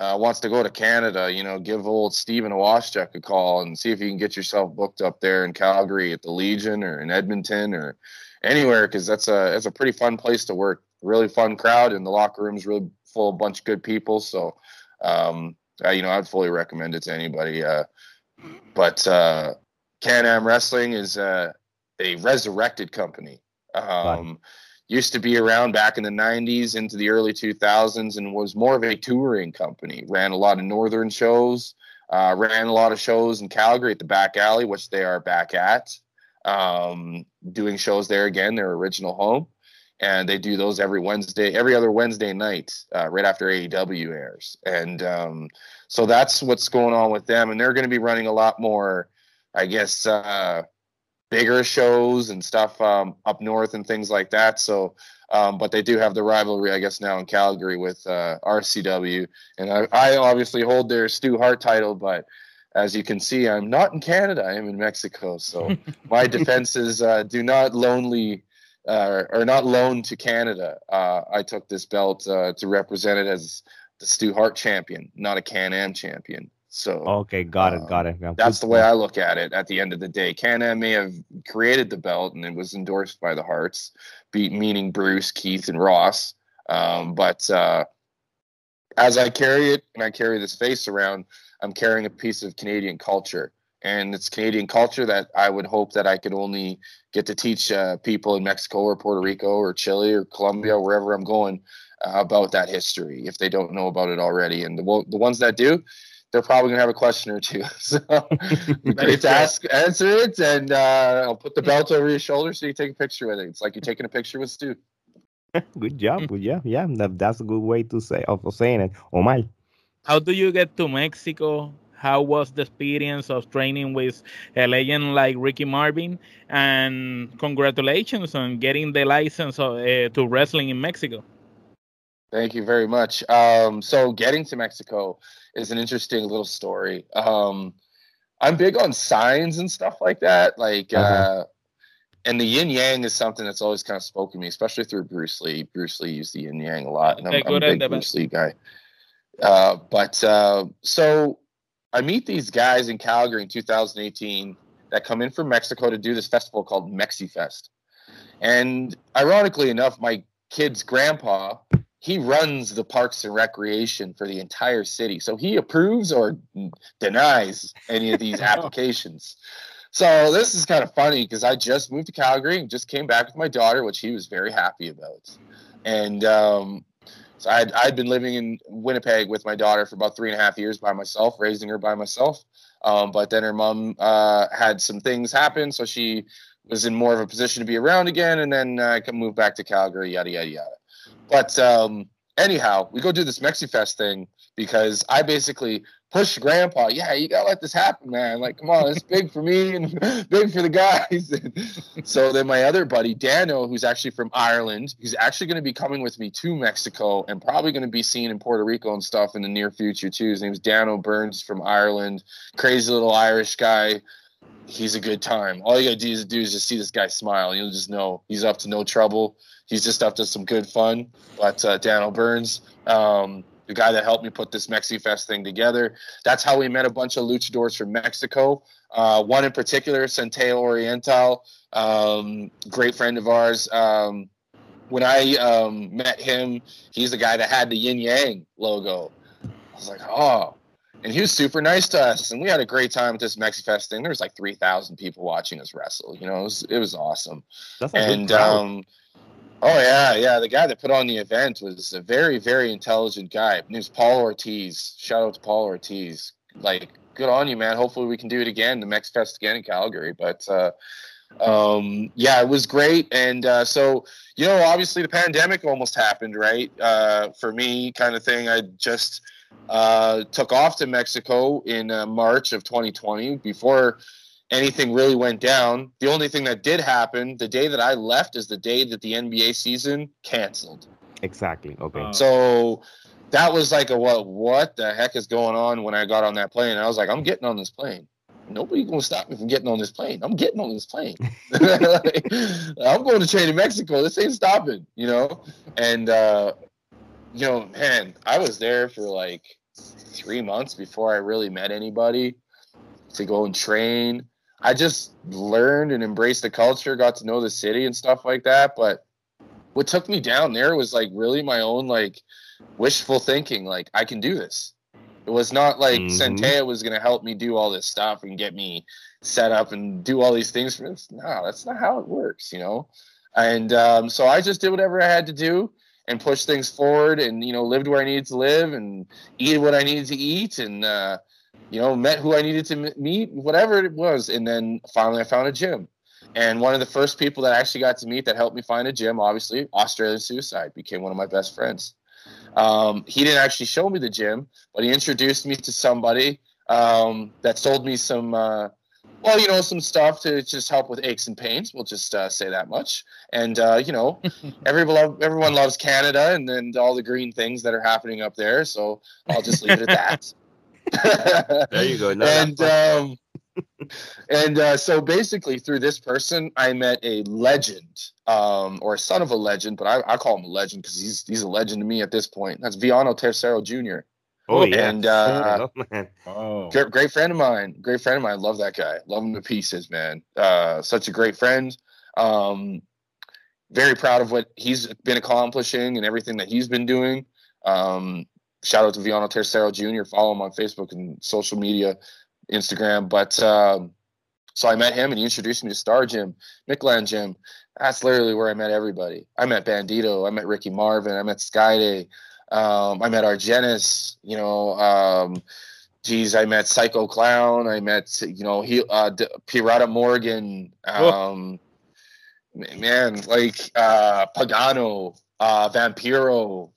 uh, wants to go to Canada, you know, give old Stephen Washchuk a call and see if you can get yourself booked up there in Calgary at the Legion or in Edmonton or anywhere because that's a it's a pretty fun place to work. Really fun crowd, and the locker room's really full of a bunch of good people. So, um, uh, you know, I'd fully recommend it to anybody. Uh, but uh, Can Am Wrestling is uh, a resurrected company. Um, used to be around back in the 90s into the early 2000s and was more of a touring company. Ran a lot of northern shows, uh, ran a lot of shows in Calgary at the back alley, which they are back at, um, doing shows there again, their original home. And they do those every Wednesday, every other Wednesday night, uh, right after AEW airs. And um, so that's what's going on with them. And they're going to be running a lot more, I guess, uh, bigger shows and stuff um, up north and things like that. So, um, but they do have the rivalry, I guess, now in Calgary with uh, RCW, and I, I, obviously hold their Stu Hart title, but as you can see, I'm not in Canada. I am in Mexico, so my defenses uh, do not lonely. Uh, or not loaned to Canada. Uh, I took this belt uh, to represent it as the Stu Hart champion, not a Can Am champion. So
okay, got it, got it.
Um, that's the way I look at it. At the end of the day, Can-Am may have created the belt and it was endorsed by the Harts, be, meaning Bruce, Keith, and Ross. Um, but uh, as I carry it and I carry this face around, I'm carrying a piece of Canadian culture, and it's Canadian culture that I would hope that I could only get to teach uh, people in Mexico or Puerto Rico or Chile or Colombia, wherever I'm going, uh, about that history if they don't know about it already. And the the ones that do they're probably gonna have a question or two. So ready to ask, answer it, and uh, I'll put the belt over your shoulder so you take a picture with it. It's like you're taking a picture with Stu.
good job, good job. Yeah, that, that's a good way to say of saying it. Omar.
How do you get to Mexico? How was the experience of training with a legend like Ricky Marvin? And congratulations on getting the license of, uh, to wrestling in Mexico.
Thank you very much. Um, so getting to Mexico is an interesting little story. Um, I'm big on signs and stuff like that. Like, uh-huh. uh, and the yin yang is something that's always kind of spoken to me, especially through Bruce Lee. Bruce Lee used the yin yang a lot, and I'm, I'm a big Bruce Lee guy. Uh, but uh, so I meet these guys in Calgary in 2018 that come in from Mexico to do this festival called MexiFest. And ironically enough, my kid's grandpa he runs the parks and recreation for the entire city. So he approves or denies any of these applications. So this is kind of funny because I just moved to Calgary and just came back with my daughter, which he was very happy about. And um, so I'd, I'd been living in Winnipeg with my daughter for about three and a half years by myself, raising her by myself. Um, but then her mom uh, had some things happen, so she was in more of a position to be around again, and then uh, I can move back to Calgary, yada yada yada. But um, anyhow, we go do this MexiFest thing because I basically pushed Grandpa. Yeah, you gotta let this happen, man. Like, come on, it's big for me and big for the guys. so then my other buddy Dano, who's actually from Ireland, he's actually going to be coming with me to Mexico and probably going to be seen in Puerto Rico and stuff in the near future too. His name's Dano Burns from Ireland, crazy little Irish guy. He's a good time. All you gotta do is, do is just see this guy smile. You'll just know he's up to no trouble he's just up to some good fun. But uh, Daniel Burns, um, the guy that helped me put this Mexi Fest thing together, that's how we met a bunch of luchadors from Mexico. Uh, one in particular, Centeo Oriental, um, great friend of ours. Um, when I um, met him, he's the guy that had the yin yang logo. I was like, oh. And he was super nice to us, and we had a great time at this MexiFest thing. There was like three thousand people watching us wrestle. You know, it was, it was awesome. and um, Oh yeah, yeah. The guy that put on the event was a very, very intelligent guy. His name's Paul Ortiz. Shout out to Paul Ortiz. Like, good on you, man. Hopefully we can do it again, the Mex Fest again in Calgary. But uh, um, yeah, it was great. And uh, so, you know, obviously the pandemic almost happened, right? Uh, for me, kind of thing. I just uh, took off to Mexico in uh, March of 2020 before anything really went down. The only thing that did happen, the day that I left, is the day that the NBA season canceled.
Exactly. Okay.
Uh, so that was like a what? What the heck is going on when I got on that plane? I was like, I'm getting on this plane. nobody gonna stop me from getting on this plane. I'm getting on this plane. I'm going to train in Mexico. This ain't stopping, you know. And uh, you know, man, I was there for like three months before I really met anybody to go and train. I just learned and embraced the culture, got to know the city and stuff like that. But what took me down there was like really my own like wishful thinking. Like I can do this. It was not like mm-hmm. Centeia was going to help me do all this stuff and get me set up and do all these things. No, that's not how it works, you know. And um, so I just did whatever I had to do and push things forward, and you know, lived where I needed to live and eat what I needed to eat, and uh, you know, met who I needed to meet, whatever it was. And then finally, I found a gym. And one of the first people that I actually got to meet that helped me find a gym, obviously, Australian Suicide, became one of my best friends. Um, he didn't actually show me the gym, but he introduced me to somebody um, that sold me some, uh, well, you know, some stuff to just help with aches and pains. We'll just uh, say that much. And uh, you know, everyone everyone loves Canada and then all the green things that are happening up there. So I'll just leave it at
that. there you go.
No, and um, and uh, so basically, through this person, I met a legend, um, or a son of a legend, but I, I call him a legend because he's he's a legend to me at this point. That's Villano Tercero Jr.
Oh yeah,
and uh, oh, man. Oh. Great, great, friend of mine. Great friend of mine. Love that guy. Love him to pieces, man. Uh, such a great friend. Um, very proud of what he's been accomplishing and everything that he's been doing. Um, shout out to Villano Tercero Jr. Follow him on Facebook and social media. Instagram. But um, so I met him and he introduced me to Star Gym, Mickland Gym. That's literally where I met everybody. I met Bandido, I met Ricky Marvin, I met Skayde, um, I met Argenis, you know, um, geez, I met Psycho Clown, I met, you know, he, uh, D- Pirata Morgan, um, man, like uh, Pagano, uh, Vampiro,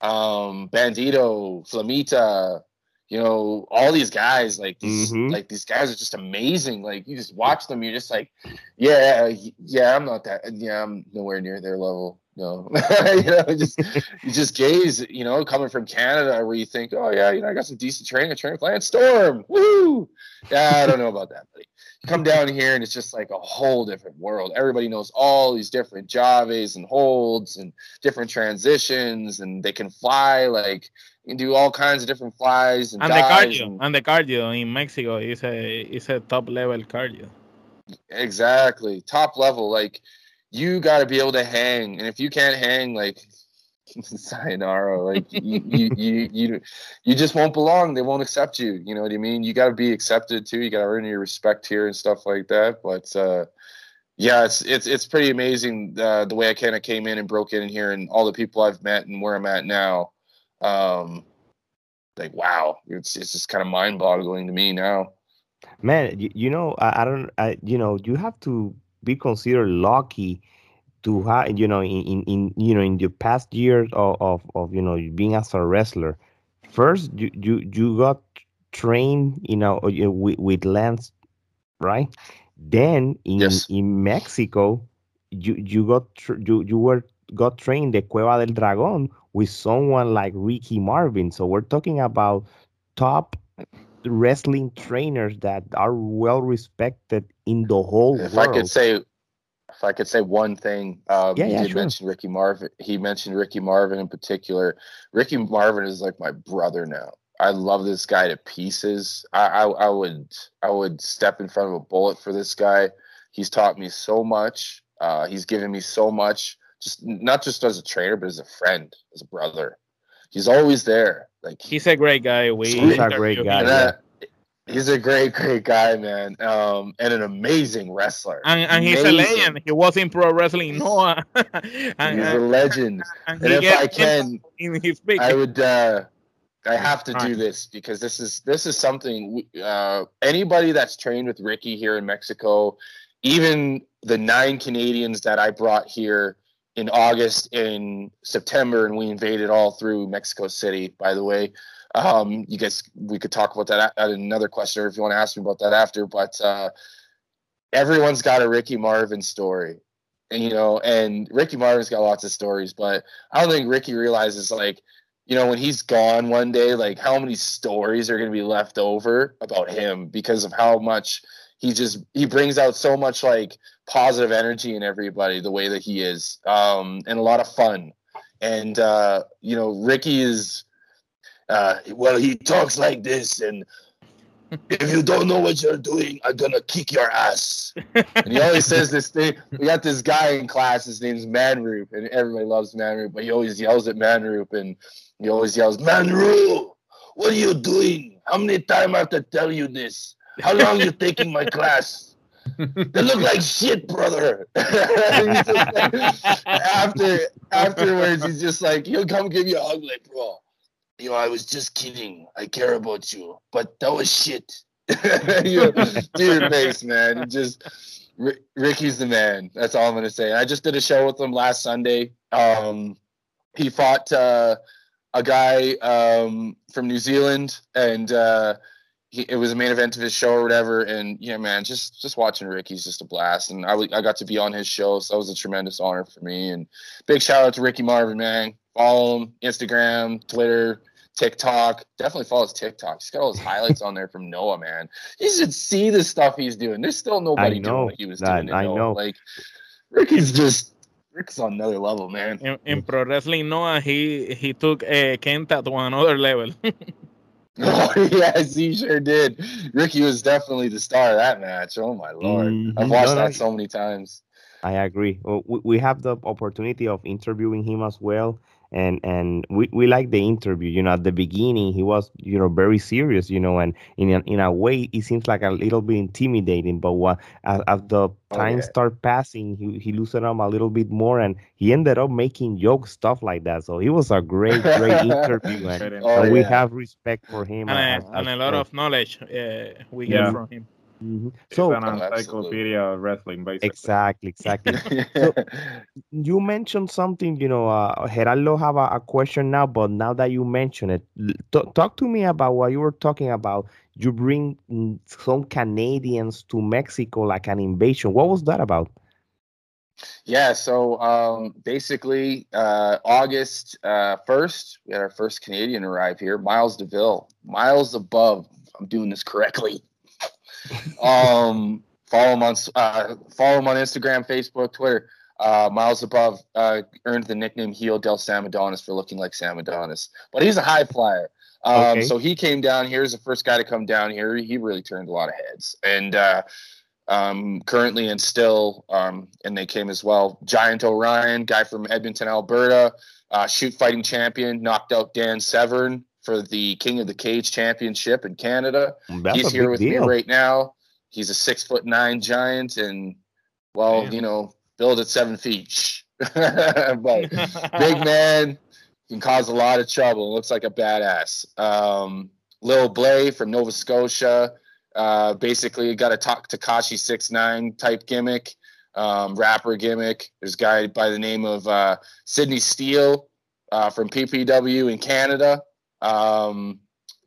um, Bandido, Flamita, you know, all these guys, like these, mm-hmm. like these guys are just amazing. Like you just watch them, you're just like, yeah, yeah, I'm not that, yeah, I'm nowhere near their level. No, you know, just you just gaze, you know, coming from Canada, where you think, oh yeah, you know, I got some decent training. I train with Lance Storm. Woo! Yeah, I don't know about that, buddy. You come down here and it's just like a whole different world. Everybody knows all these different llaves and holds and different transitions, and they can fly like you can do all kinds of different flies and,
and the cardio and, and, the cardio in Mexico is a is a top level cardio.
Exactly, top level. Like you got to be able to hang, and if you can't hang, like sayonara, like you, you you you you just won't belong. They won't accept you. You know what I mean? You got to be accepted too. You got to earn your respect here and stuff like that. But uh, yeah, it's it's it's pretty amazing uh, the way I kind of came in and broke in here, and all the people I've met and where I'm at now um, like wow, it's it's just kind of mind boggling to me now.
Man, you, you know, I, I don't, I you know, you have to be considered lucky to have you know in, in, in you know in the past years of, of, of you know being as a wrestler first you you, you got trained you know uh, with, with lance right then in yes. in mexico you you got you you were got trained the cueva del dragon with someone like Ricky Marvin. So we're talking about top wrestling trainers that are well respected in the whole
if
world.
I could say if I could say one thing, um, yeah, yeah, did sure. mention Ricky Marvin. He mentioned Ricky Marvin in particular. Ricky Marvin is like my brother now. I love this guy to pieces. I, I, I would I would step in front of a bullet for this guy. He's taught me so much. Uh, he's given me so much just not just as a trainer, but as a friend, as a brother. He's always there. Like
he's a great guy. We
he's a great guy. Yeah.
He's a great, great guy, man, um, and an amazing wrestler.
And, and he's a legend. He was in pro wrestling Noah. and,
he's a legend. And, and if I can, in his I would. Uh, I have to do this because this is this is something. Uh, anybody that's trained with Ricky here in Mexico, even the nine Canadians that I brought here in August in September, and we invaded all through Mexico City. By the way, um, you guys, we could talk about that at another question, or if you want to ask me about that after. But uh, everyone's got a Ricky Marvin story, and you know, and Ricky Marvin's got lots of stories, but I don't think Ricky realizes like you know, when he's gone one day, like how many stories are going to be left over about him because of how much he just he brings out so much like positive energy in everybody the way that he is um and a lot of fun and uh you know ricky is uh well he talks like this and if you don't know what you're doing i'm gonna kick your ass and he always says this thing we got this guy in class his name's manroop and everybody loves manroop but he always yells at manroop and he always yells manroop what are you doing how many times i have to tell you this how long you taking my class? They look like shit, brother. after afterwards, he's just like, he'll come give you a hug, like, bro. You know, I was just kidding. I care about you, but that was shit. you to your face, man. Just R- Ricky's the man. That's all I'm gonna say. I just did a show with him last Sunday. Um, he fought uh, a guy um, from New Zealand, and uh, he, it was a main event of his show or whatever. And yeah, man, just just watching Ricky's just a blast. And I, w- I got to be on his show, so that was a tremendous honor for me. And big shout out to Ricky Marvin, man. Follow him Instagram, Twitter, TikTok. Definitely follows TikTok. He's got all his highlights on there from Noah, man. You should see the stuff he's doing. There's still nobody doing what he was doing. I, I know. Like Ricky's just Rick's on another level, man.
In, in pro wrestling Noah, he he took a uh, Kenta to another level.
Oh yes, he sure did. Ricky was definitely the star of that match. Oh my lord, mm-hmm. I've watched no, that so many times.
I agree. We, we have the opportunity of interviewing him as well, and and we, we like the interview you know at the beginning he was you know very serious you know and in a, in a way it seems like a little bit intimidating but what as, as the time oh, yeah. start passing he, he loosened up a little bit more and he ended up making joke stuff like that so it was a great great interview and, oh, yeah. we have respect for him
and, as, a, and a lot of knowledge uh, we yeah. get from him
Mm-hmm. So an encyclopedia of wrestling, basically.
Exactly, exactly. so you mentioned something, you know, uh, Gerardo have a, a, question now, but now that you mention it, t- talk to me about what you were talking about. You bring mm, some Canadians to Mexico like an invasion. What was that about?
Yeah, so um, basically, uh, August uh, 1st, we had our first Canadian arrive here, Miles DeVille. Miles above, I'm doing this correctly um, follow him on uh, follow him on Instagram, Facebook, Twitter. Uh, Miles above uh, earned the nickname Heel del Sam Adonis for looking like Sam Adonis, but he's a high flyer. Um, okay. So he came down here as the first guy to come down here. He really turned a lot of heads, and uh, um, currently and still, um, and they came as well. Giant Orion, guy from Edmonton, Alberta, uh, shoot fighting champion, knocked out Dan Severn for the King of the Cage Championship in Canada. That's He's here with deal. me right now. He's a six foot nine giant, and well, Damn. you know, build at seven feet. but big man can cause a lot of trouble. Looks like a badass. Um, Lil Blay from Nova Scotia. Uh, basically, got a Tekashi six nine type gimmick, um, rapper gimmick. There's a guy by the name of uh, Sydney Steele uh, from PPW in Canada. Um,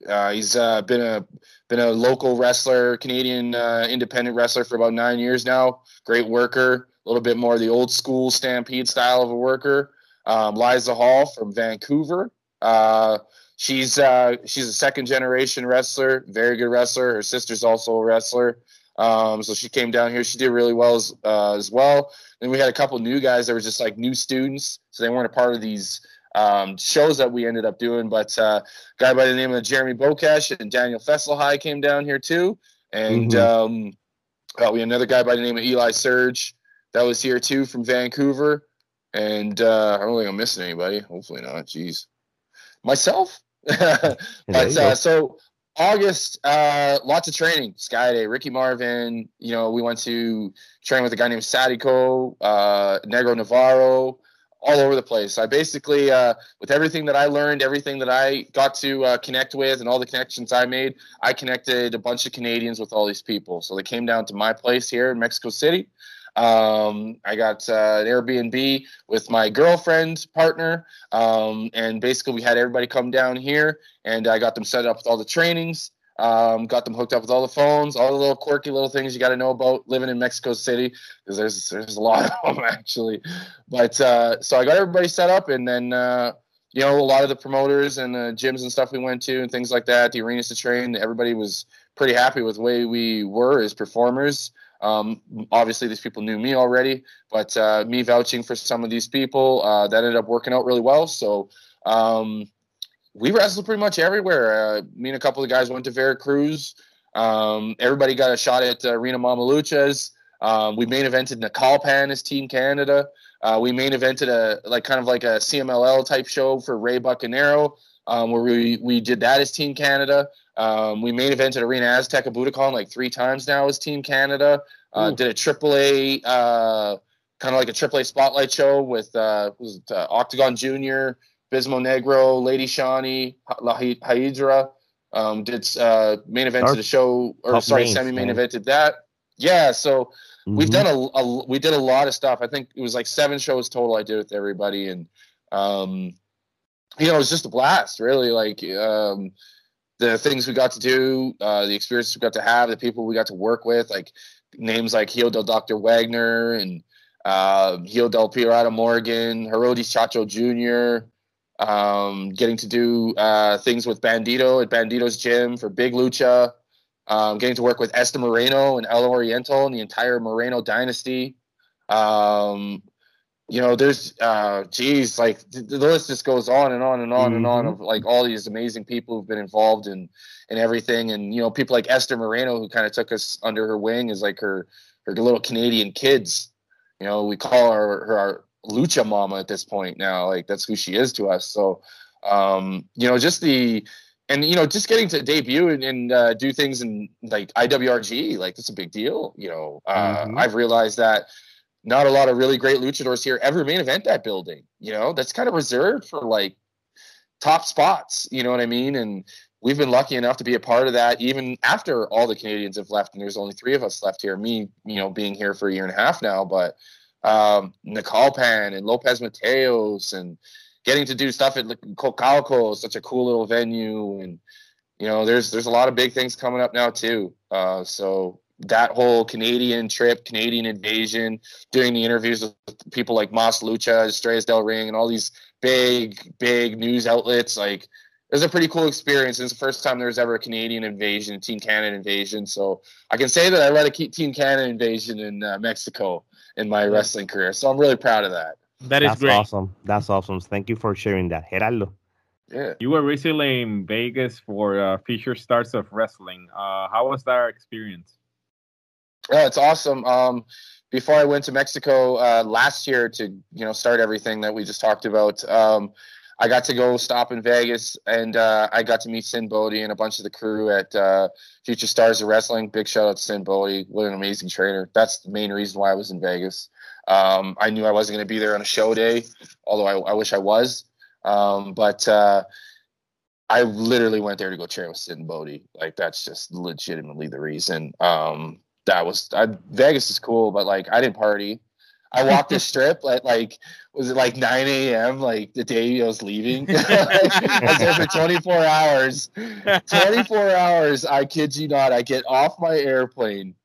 uh, he's uh, been a been a local wrestler, Canadian uh, independent wrestler for about nine years now. Great worker, a little bit more of the old school Stampede style of a worker. Um, Liza Hall from Vancouver. Uh, she's uh, she's a second generation wrestler, very good wrestler. Her sister's also a wrestler. Um, so she came down here. She did really well as uh, as well. Then we had a couple new guys that were just like new students, so they weren't a part of these um, shows that we ended up doing. But uh, guy by the name of Jeremy Bokesh and Daniel Fesselhigh came down here too, and mm-hmm. um, uh, we had another guy by the name of Eli Surge that was here too from Vancouver. And uh, I don't think I'm missing anybody. Hopefully not. Jeez, myself. but uh, so August, uh, lots of training. Skayde, Ricky Marvin. You know, we went to train with a guy named Sadiko, uh, Negro Navarro, all over the place. I basically, uh, with everything that I learned, everything that I got to uh, connect with, and all the connections I made, I connected a bunch of Canadians with all these people. So they came down to my place here in Mexico City. Um, I got uh, an Airbnb with my girlfriend partner, um, and basically we had everybody come down here, and I got them set up with all the trainings. Um, got them hooked up with all the phones, all the little quirky little things you got to know about living in Mexico City because there's there's a lot of them actually. But uh, so I got everybody set up, and then uh, you know, a lot of the promoters and the gyms and stuff we went to and things like that, the arenas to train, everybody was pretty happy with the way we were as performers. Um, obviously, these people knew me already, but uh, me vouching for some of these people, uh, that ended up working out really well. So um, we wrestled pretty much everywhere. Uh, me and a couple of guys went to Veracruz. Um, everybody got a shot at uh, Rena Mamaluchas. Um, we main evented Naucalpan as Team Canada. Uh, we main evented a like kind of like a CMLL type show for Rey Bucanero, um, where we we did that as Team Canada. Um, we main evented Arena Azteca Budokan like three times now as Team Canada. Uh, did a AAA uh, kind of like a AAA spotlight show with uh, was it, uh, Octagon Junior, Bismo Negro, Lady Shani, La Hiedra. Um, did uh, main event of the show, or sorry, semi main evented that. Yeah, so mm-hmm. we've done a, a, we did a lot of stuff. I think it was like seven shows total I did with everybody, and um, you know, it was just a blast. Really, like um, the things we got to do, uh, the experiences we got to have, the people we got to work with, like names like Hijo del Dr. Wagner and uh, Hijo del Pirata Morgan, Herodes Chacho Jr., um, getting to do uh, things with Bandido at Bandido's gym for Big Lucha, um, getting to work with Esther Moreno and El Oriental and the entire Moreno dynasty. Um, you know, there's, uh, geez, like the, list just goes on and on and on mm-hmm. and on mm-hmm. of like all these amazing people who've been involved in in everything, and you know, people like Esther Moreno who kind of took us under her wing as like her her little Canadian kids. You know, we call her her our lucha mama at this point now. Like that's who she is to us. So, um, you know, just the and you know, just getting to debut and, and uh, do things in like IWRG, like that's a big deal. You know, uh, mm-hmm. I've realized that not a lot of really great luchadors here ever main event that building. You know, that's kind of reserved for like top spots. You know what I mean? And we've been lucky enough to be a part of that, even after all the Canadians have left, and there's only three of us left here. Me, you know, being here for a year and a half now, but um, Naucalpan and Lopez Mateos and getting to do stuff at Coacalco, such a cool little venue. And, you know, there's, there's a lot of big things coming up now too. Uh, so that whole Canadian trip, Canadian invasion, doing the interviews with people like Mas Lucha, Estrellas del Ring, and all these big, big news outlets, like, it was a pretty cool experience. It's the first time there was ever a Canadian invasion, a Team Canada invasion. So I can say that I led a Team Canada invasion in uh, Mexico in my wrestling career. So I'm really proud of that.
That is
That's
great.
awesome. That's awesome. Thank you for sharing that, Gerardo.
Yeah.
You were recently in Vegas for uh, Future Stars of Wrestling. Uh, how was that experience?
Yeah, it's awesome. Um, before I went to Mexico uh, last year to you know start everything that we just talked about, um, I got to go stop in Vegas and uh, I got to meet Sinn Bodhi and a bunch of the crew at uh, Future Stars of Wrestling. Big shout out to Sinn Bodhi. What an amazing trainer. That's the main reason why I was in Vegas. Um, I knew I wasn't going to be there on a show day, although I, I wish I was. Um, but uh, I literally went there to go train with Sinn Bodhi. Like that's just legitimately the reason. Um, that was I, Vegas is cool, but like I didn't party. I walked the strip at like was it like 9 a.m. like the day I was leaving. I was there for 24 hours. 24 hours. I kid you not. I get off my airplane.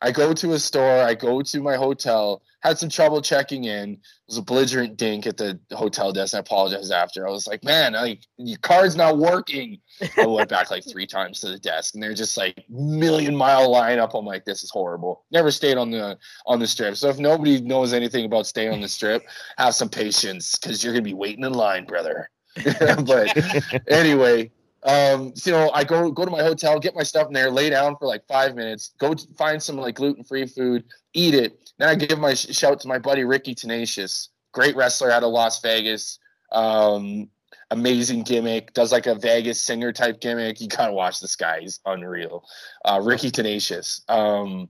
I go to a store. I go to my hotel had some trouble checking in. It was a belligerent dink at the hotel desk. I apologized after. I was like, man, like your card's not working. I went back like three times to the desk, and they're just like million mile lineup. I'm like, this is horrible. Never stayed on the on the strip. So if nobody knows anything about staying on the strip, have some patience because you're gonna be waiting in line, brother. but anyway, um, so, you know, I go go to my hotel, get my stuff in there, lay down for like five minutes, go find some like gluten free food, eat it. Then I give my sh- shout to my buddy Ricky Tenacious, great wrestler out of Las Vegas. Um, amazing gimmick, does like a Vegas singer type gimmick. You gotta watch this guy; he's unreal. Uh, Ricky Tenacious. Um,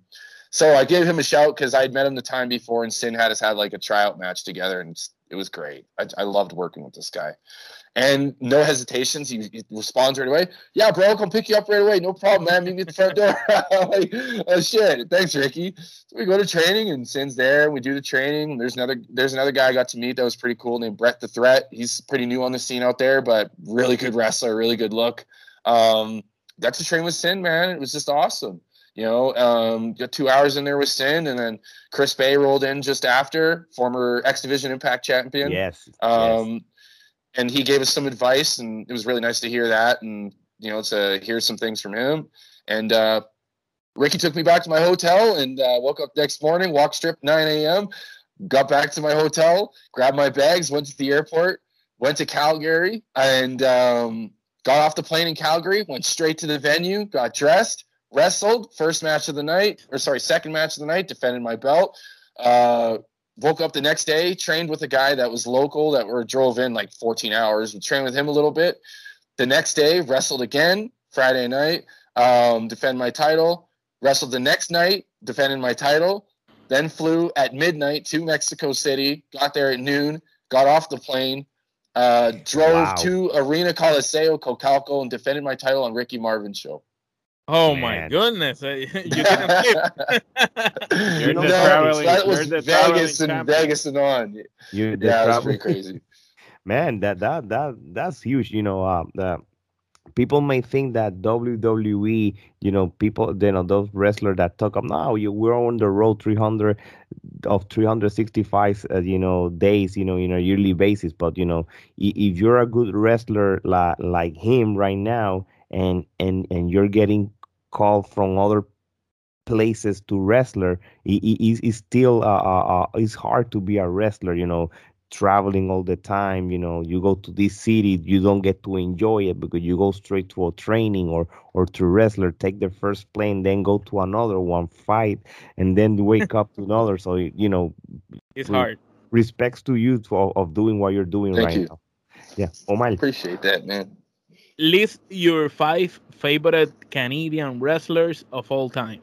so I gave him a shout because I had met him the time before, and Sinn had us had like a tryout match together, and it was great. I, I loved working with this guy and no hesitations. He, he, responds right away. Yeah, bro, I'll come pick you up right away. No problem, man. Meet me at the front door. like, oh shit. Thanks, Ricky. So we go to training and Sinn's there. We do the training. There's another there's another guy I got to meet that was pretty cool named Brett the Threat. He's pretty new on the scene out there, but really good wrestler, really good look. Um, got to train with Sinn, man. It was just awesome. You know, um, got two hours in there with Sinn, and then Chris Bey rolled in just after, former X Division Impact champion.
Yes.
Um,
yes
and he gave us some advice, and it was really nice to hear that, and you know, to hear some things from him. And uh, Ricky took me back to my hotel, and uh, woke up next morning, walk strip 9 a.m., got back to my hotel, grabbed my bags, went to the airport, went to Calgary, and um, got off the plane in Calgary, went straight to the venue, got dressed, wrestled, first match of the night, or sorry, second match of the night, defended my belt. Uh, woke up the next day, trained with a guy that was local that were drove in like 14 hours. We trained with him a little bit. The next day, wrestled again Friday night, um, defend my title. Wrestled the next night, defended my title. Then flew at midnight to Mexico City. Got there at noon. Got off the plane. Uh, drove wow. to Arena Coliseo, Coacalco, and defended my title on Ricky Marvin's show.
Oh Man. my goodness! you didn't skip.
You're no, that was Vegas and champion. Vegas and on.
You
yeah, that was pretty crazy.
Man, that that that that's huge. You know, uh, the people may think that WWE, you know, people, you know, those wrestlers that talk up now, you we're on the road 300 of 365, uh, you know, days, you know, in a yearly basis. But you know, if you're a good wrestler like like him right now, and and and you're getting called from other places to wrestler, it, it, it's still uh, uh, uh, it's hard to be a wrestler. You know, traveling all the time you know you go to this city you don't get to enjoy it because you go straight to a training or or to wrestler take the first plane then go to another one fight and then wake up to another. So you know
it's re- hard.
respects to you to, of doing what you're doing Thank right you. now. Yeah. Omar.
Appreciate that man
list your five favorite Canadian wrestlers of all time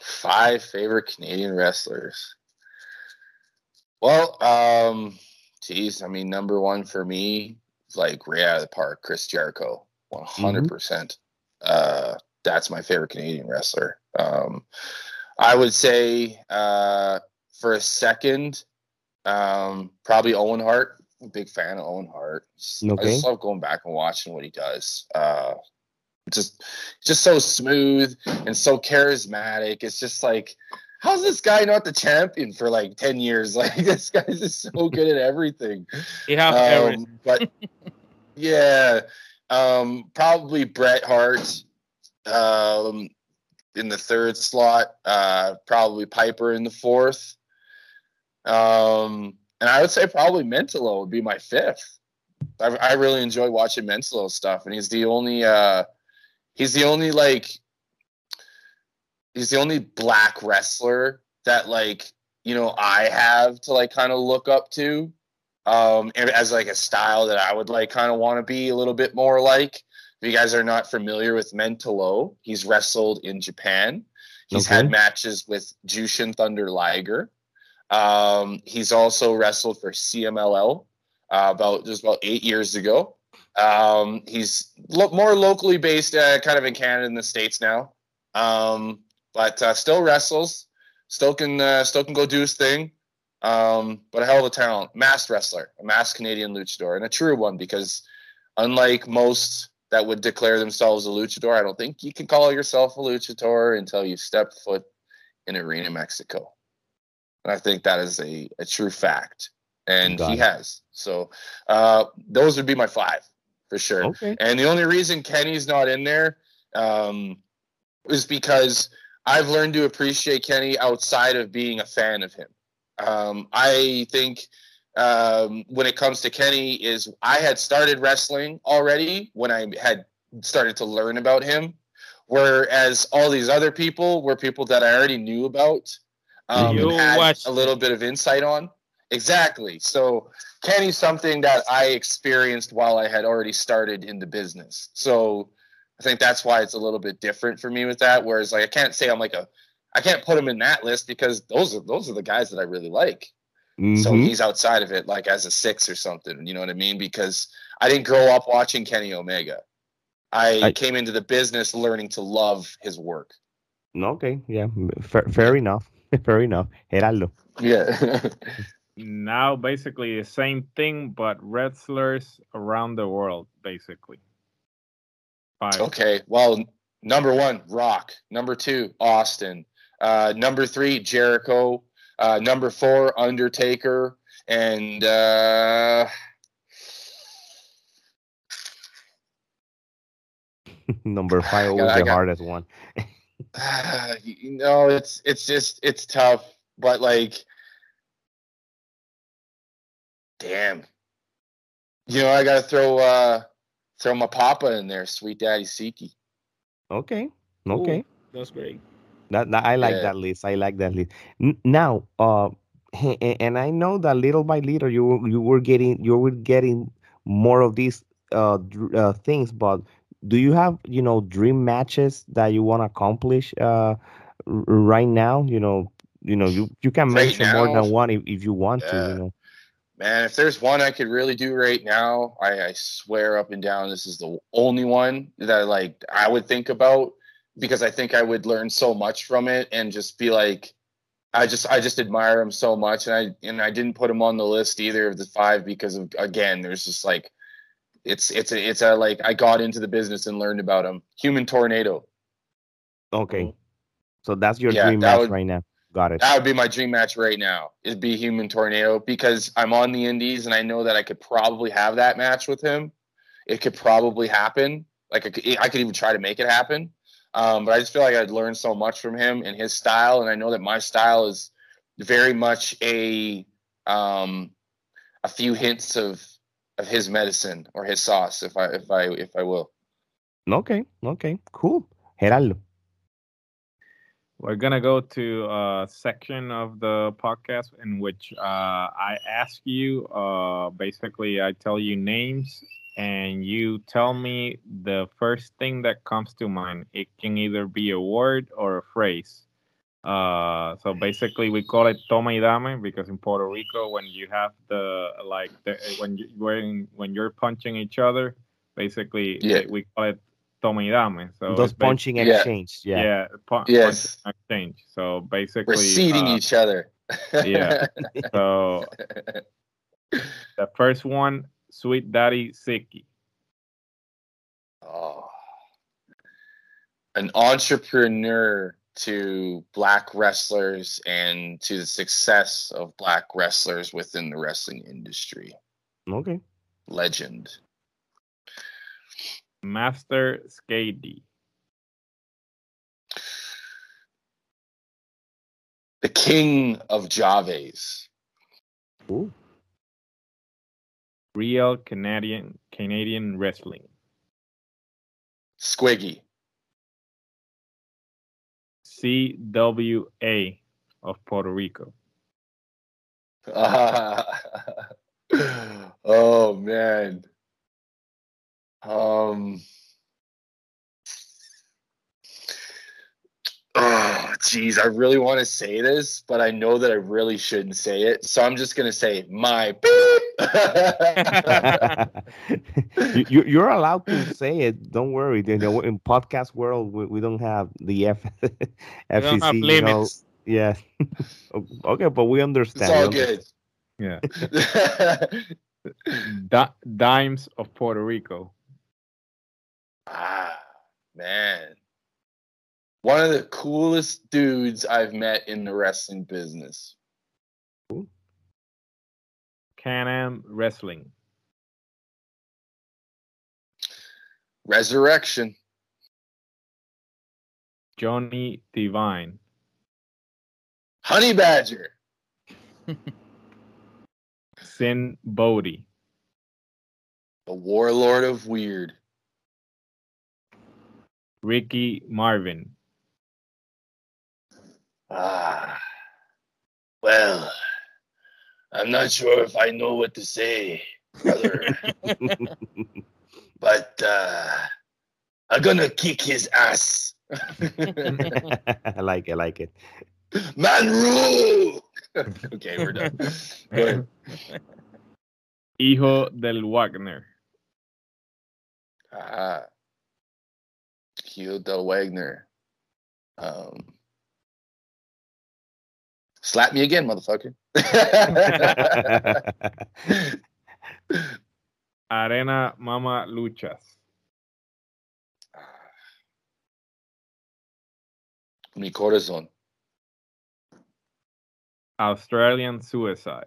five favorite Canadian wrestlers well, um, geez, I mean, number one for me, like right out of the park, Chris Jericho, one hundred percent. Mm-hmm. Uh, that's my favorite Canadian wrestler. Um, I would say uh, for a second, um, probably Owen Hart. I'm a big fan of Owen Hart. Okay. I just love going back and watching what he does. Uh, just, just so smooth and so charismatic. It's just like how's this guy not the champion for like 10 years? Like this guy's just so good at everything.
Yeah, um,
but yeah, um, probably Bret Hart um, in the third slot, uh, probably Piper in the fourth. Um, and I would say probably Mentolo would be my fifth. I, I really enjoy watching Mentolo stuff, and he's the only uh, he's the only like he's the only black wrestler that like you know I have to like kind of look up to um as like a style that I would like kind of want to be a little bit more like. If you guys are not familiar with Mentolo, he's wrestled in Japan. He's okay. had matches with Jushin Thunder Liger. Um, he's also wrestled for CMLL uh, about just about eight years ago. Um, he's lo- more locally based, uh, kind of in Canada and the states now. Um, but uh, still wrestles, still can uh, still can go do his thing. Um, but a hell of a talent, masked wrestler, a masked Canadian luchador, and a true one because unlike most that would declare themselves a luchador, I don't think you can call yourself a luchador until you step foot in Arena Mexico. And I think that is a, a true fact. And Got he it. has. So uh, those would be my five for sure. Okay. And the only reason Kenny's not in there um, is because I've learned to appreciate Kenny outside of being a fan of him. Um, I think um, when it comes to Kenny, is I had started wrestling already when I had started to learn about him, whereas all these other people were people that I already knew about, um, had watch. a little bit of insight on. Exactly. So Kenny's something that I experienced while I had already started in the business. So I think that's why it's a little bit different for me with that. Whereas like I can't say I'm like a I can't put him in that list because those are those are the guys that I really like. Mm-hmm. So he's outside of it, like as a six or something. You know what I mean? Because I didn't grow up watching Kenny Omega. I, I came into the business learning to love his work.
Okay, yeah, fair, fair enough. Fair enough. Gerardo.
Yeah.
now basically the same thing, but wrestlers around the world, basically.
Five. Okay. Well, number one, Rock. Number two, Austin. Uh, number three, Jericho. Uh, number four, Undertaker. And uh,
number five was the hardest one.
uh, you know, it's it's just it's tough, but like, damn, you know, I gotta throw uh throw my papa in there, sweet daddy Siki.
Okay, okay, Ooh,
that's great.
That, that I like yeah. that list. I like that list. N- now, uh, and I know that little by little you you were getting you were getting more of these uh, uh things, but do you have you know dream matches that you want to accomplish uh right now? You know, you know you you can right mention now, more than one if, if you want yeah. to. You know.
Man, if there's one I could really do right now, I, I swear up and down this is the only one that like I would think about because I think I would learn so much from it and just be like I just I just admire him so much and I and I didn't put him on the list either of the five because of again there's just like it's it's a it's a like I got into the business and learned about him. Human tornado.
Okay. So that's your yeah, dream match would, right now. Got it.
That would be my dream match right now. It'd be Human Tornado because I'm on the Indies and I know that I could probably have that match with him. It could probably happen. Like I could, I could even try to make it happen. Um, but I just feel like I'd learned so much from him and his style, and I know that my style is very much a um, a few hints of of his medicine or his sauce, if I if I if I will.
Okay, okay, cool. Gerardo.
We're gonna go to a section of the podcast in which uh, I ask you. Uh, basically, I tell you names, and you tell me the first thing that comes to mind. It can either be a word or a phrase. Uh, so basically, we call it toma y dame because in Puerto Rico, when you have the like the, when you when when you're punching each other, basically yeah. we call it toma y dame. So
those punching exchange, yeah,
yeah, pu-
yes,
exchange. So basically,
we're uh, each other.
yeah. So the first one, Sweet Daddy Siki.
Oh, an entrepreneur to black wrestlers and to the success of black wrestlers within the wrestling industry.
Okay.
Legend.
Master Skayde.
The King of Llaves.
Ooh.
Real Canadian Canadian wrestling.
Squiggy.
CWA of Puerto Rico.
Oh man. Um. Oh, geez, I really want to say this, but I know that I really shouldn't say it. So I'm just gonna say my.
you, you're allowed to say it. Don't worry. In podcast world, we, we don't have the F, FCC.
Have you know,
yeah. okay, but we understand.
It's all good.
Yeah. dimes of Puerto Rico.
Ah, man. One of the coolest dudes I've met in the wrestling business.
Can Am Wrestling.
Resurrection.
Johnny Devine.
Honey Badger.
Sinn Bodhi.
The Warlord of Weird.
Ricky Marvin.
Ah, well, I'm not sure if I know what to say, brother. but uh, I'm gonna kick his ass.
I like it, I like it.
Man rule! okay, we're done. Go ahead.
Hijo del Wagner.
Ah. Hijo del Wagner. Um, slap me again, motherfucker.
Arena Mama Luchas.
Mi corazón.
Australian Suicide.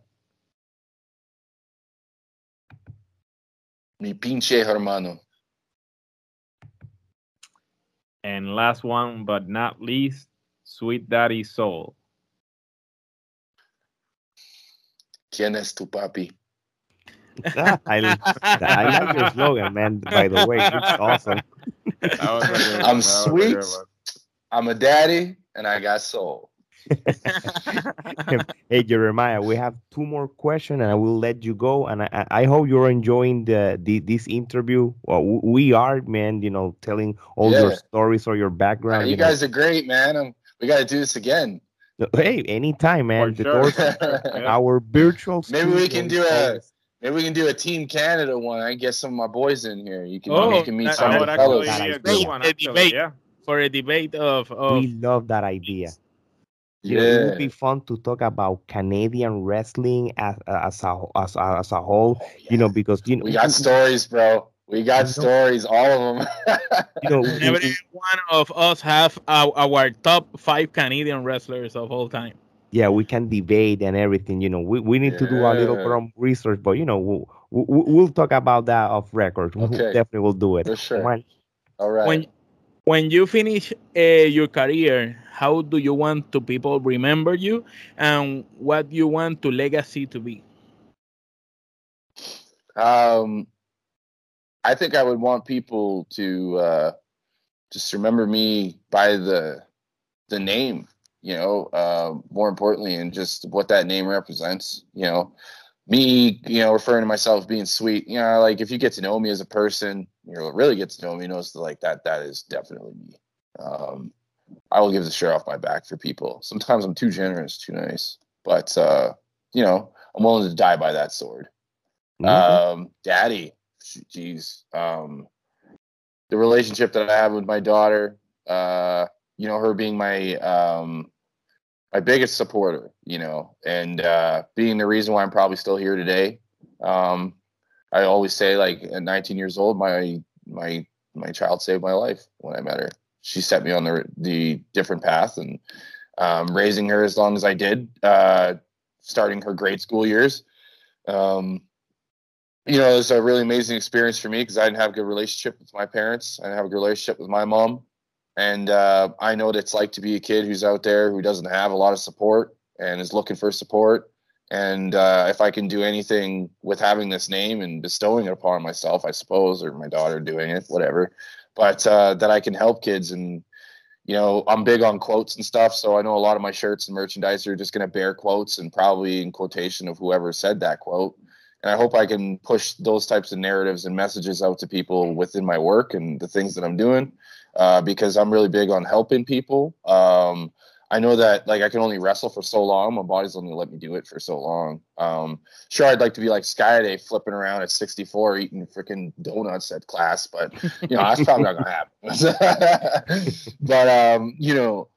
Mi pinche hermano.
And last one, but not least, Sweet Daddy Soul.
¿Quién es tu papi?
I, I like your slogan, man. By the way, it's awesome.
I'm sweet. I'm a daddy, and I got soul.
hey Jeremiah, we have two more questions, and I will let you go. And I, I hope you're enjoying the, the this interview. Well, we are, man. You know, telling all yeah. your stories or your background.
you, you guys know. are great, man. I'm, we got to do this again.
Hey, anytime, man.
For the
sure. our virtual.
Maybe we can do a. Maybe we can do a Team Canada one. I get some of my boys in here. You can, oh, you can meet that, some of the fellows.
A one, debate, yeah. For a debate of, of.
We love that idea. You yeah. Know, it would be fun to talk about Canadian wrestling as as a as a, as a whole. Oh, yeah. You know, because you know
we got stories, bro. We got stories, all of them.
you know, every one of us have our, our, top five Canadian wrestlers of all time.
Yeah, we can debate and everything. You know, we, we need yeah. to do a little bit of research, but you know, we'll, we'll, we'll talk about that off record. Okay. definitely will do it.
For sure. all right.
When when you finish uh, your career, how do you want to people remember you, and what you want to legacy to be?
Um, I think I would want people to uh, just remember me by the the name, you know, uh, more importantly, and just what that name represents. You know, me, you know, referring to myself being sweet. You know, like if you get to know me as a person, you know, really get to know me, knows like that. That is definitely me. Um, I will give the shirt off my back for people. Sometimes I'm too generous, too nice, but uh, you know, I'm willing to die by that sword. Mm-hmm. Um, Daddy, jeez, um, the relationship that I have with my daughter, uh, you know, her being my um, my biggest supporter, you know, and uh, being the reason why I'm probably still here today. Um, I always say, like, at 19 years old, my my my child saved my life when I met her she set me on the the different path and um, raising her as long as I did, uh, starting her grade school years. Um, you know, it was a really amazing experience for me because I didn't have a good relationship with my parents. I didn't have a good relationship with my mom. And uh, I know what it's like to be a kid who's out there who doesn't have a lot of support and is looking for support. And uh, if I can do anything with having this name and bestowing it upon myself, I suppose, or my daughter doing it, whatever, but uh, that I can help kids. And, you know, I'm big on quotes and stuff. So I know a lot of my shirts and merchandise are just going to bear quotes and probably in quotation of whoever said that quote. And I hope I can push those types of narratives and messages out to people within my work and the things that I'm doing uh, because I'm really big on helping people. Um, I know that like I can only wrestle for so long. My body's only let me do it for so long. Um, sure, I'd like to be like Skayde flipping around at 64 eating freaking donuts at class, but you know that's probably not gonna happen. but um, you know,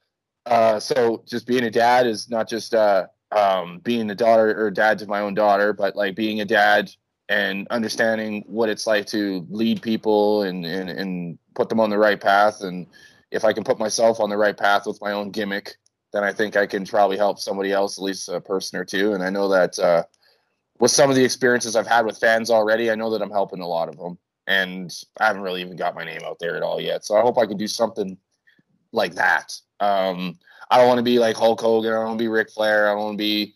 uh, so just being a dad is not just uh, um, being a daughter or dad to my own daughter, but like being a dad and understanding what it's like to lead people and and, and put them on the right path and if I can put myself on the right path with my own gimmick then I think I can probably help somebody else, at least a person or two. And I know that uh, with some of the experiences I've had with fans already, I know that I'm helping a lot of them. And I haven't really even got my name out there at all yet. So I hope I can do something like that. Um, I don't want to be like Hulk Hogan. I don't want to be Ric Flair. I don't want to be,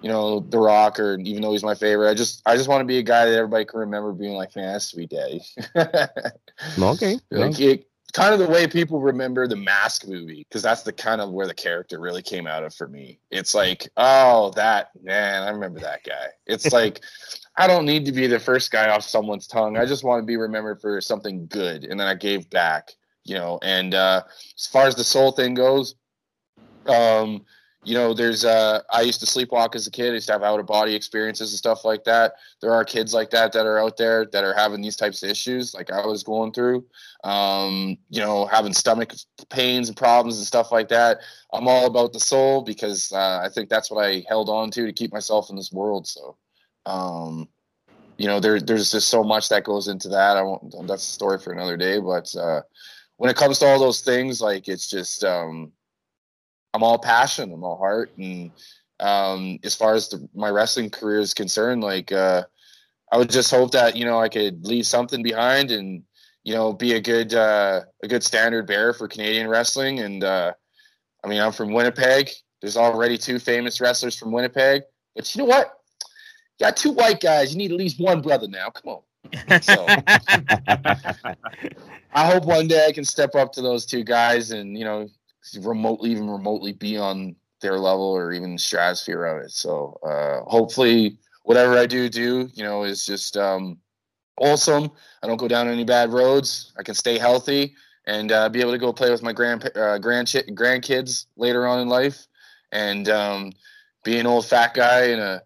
you know, The Rock, or even though he's my favorite, I just I just want to be a guy that everybody can remember being like, man, that's sweet daddy.
okay.
Like, it, kind of the way people remember the mask movie because that's the kind of where the character really came out of for me it's like oh that man i remember that guy it's like i don't need to be the first guy off someone's tongue i just want to be remembered for something good and then i gave back you know and uh as far as the soul thing goes um you know, there's uh I used to sleepwalk as a kid. I used to have out of body experiences and stuff like that. There are kids like that that are out there that are having these types of issues like I was going through. Um, you know, having stomach pains and problems and stuff like that. I'm all about the soul because uh, I think that's what I held on to to keep myself in this world. So um you know, there there's just so much that goes into that. I won't that's a story for another day, but uh when it comes to all those things, like it's just um I'm all passion, I'm all heart, and um, as far as the, my wrestling career is concerned, like uh, I would just hope that you know I could leave something behind, and you know, be a good uh, a good standard bearer for Canadian wrestling. And uh, I mean, I'm from Winnipeg. There's already two famous wrestlers from Winnipeg, but you know what? You got two white guys. You need at least one brother now. Come on. So I hope one day I can step up to those two guys and you know remotely even remotely be on their level or even stratosphere of it. So uh, hopefully whatever I do do you know is just um, awesome. I don't go down any bad roads. I can stay healthy and uh, be able to go play with my grand uh, grand grandkids later on in life and um, be an old fat guy in a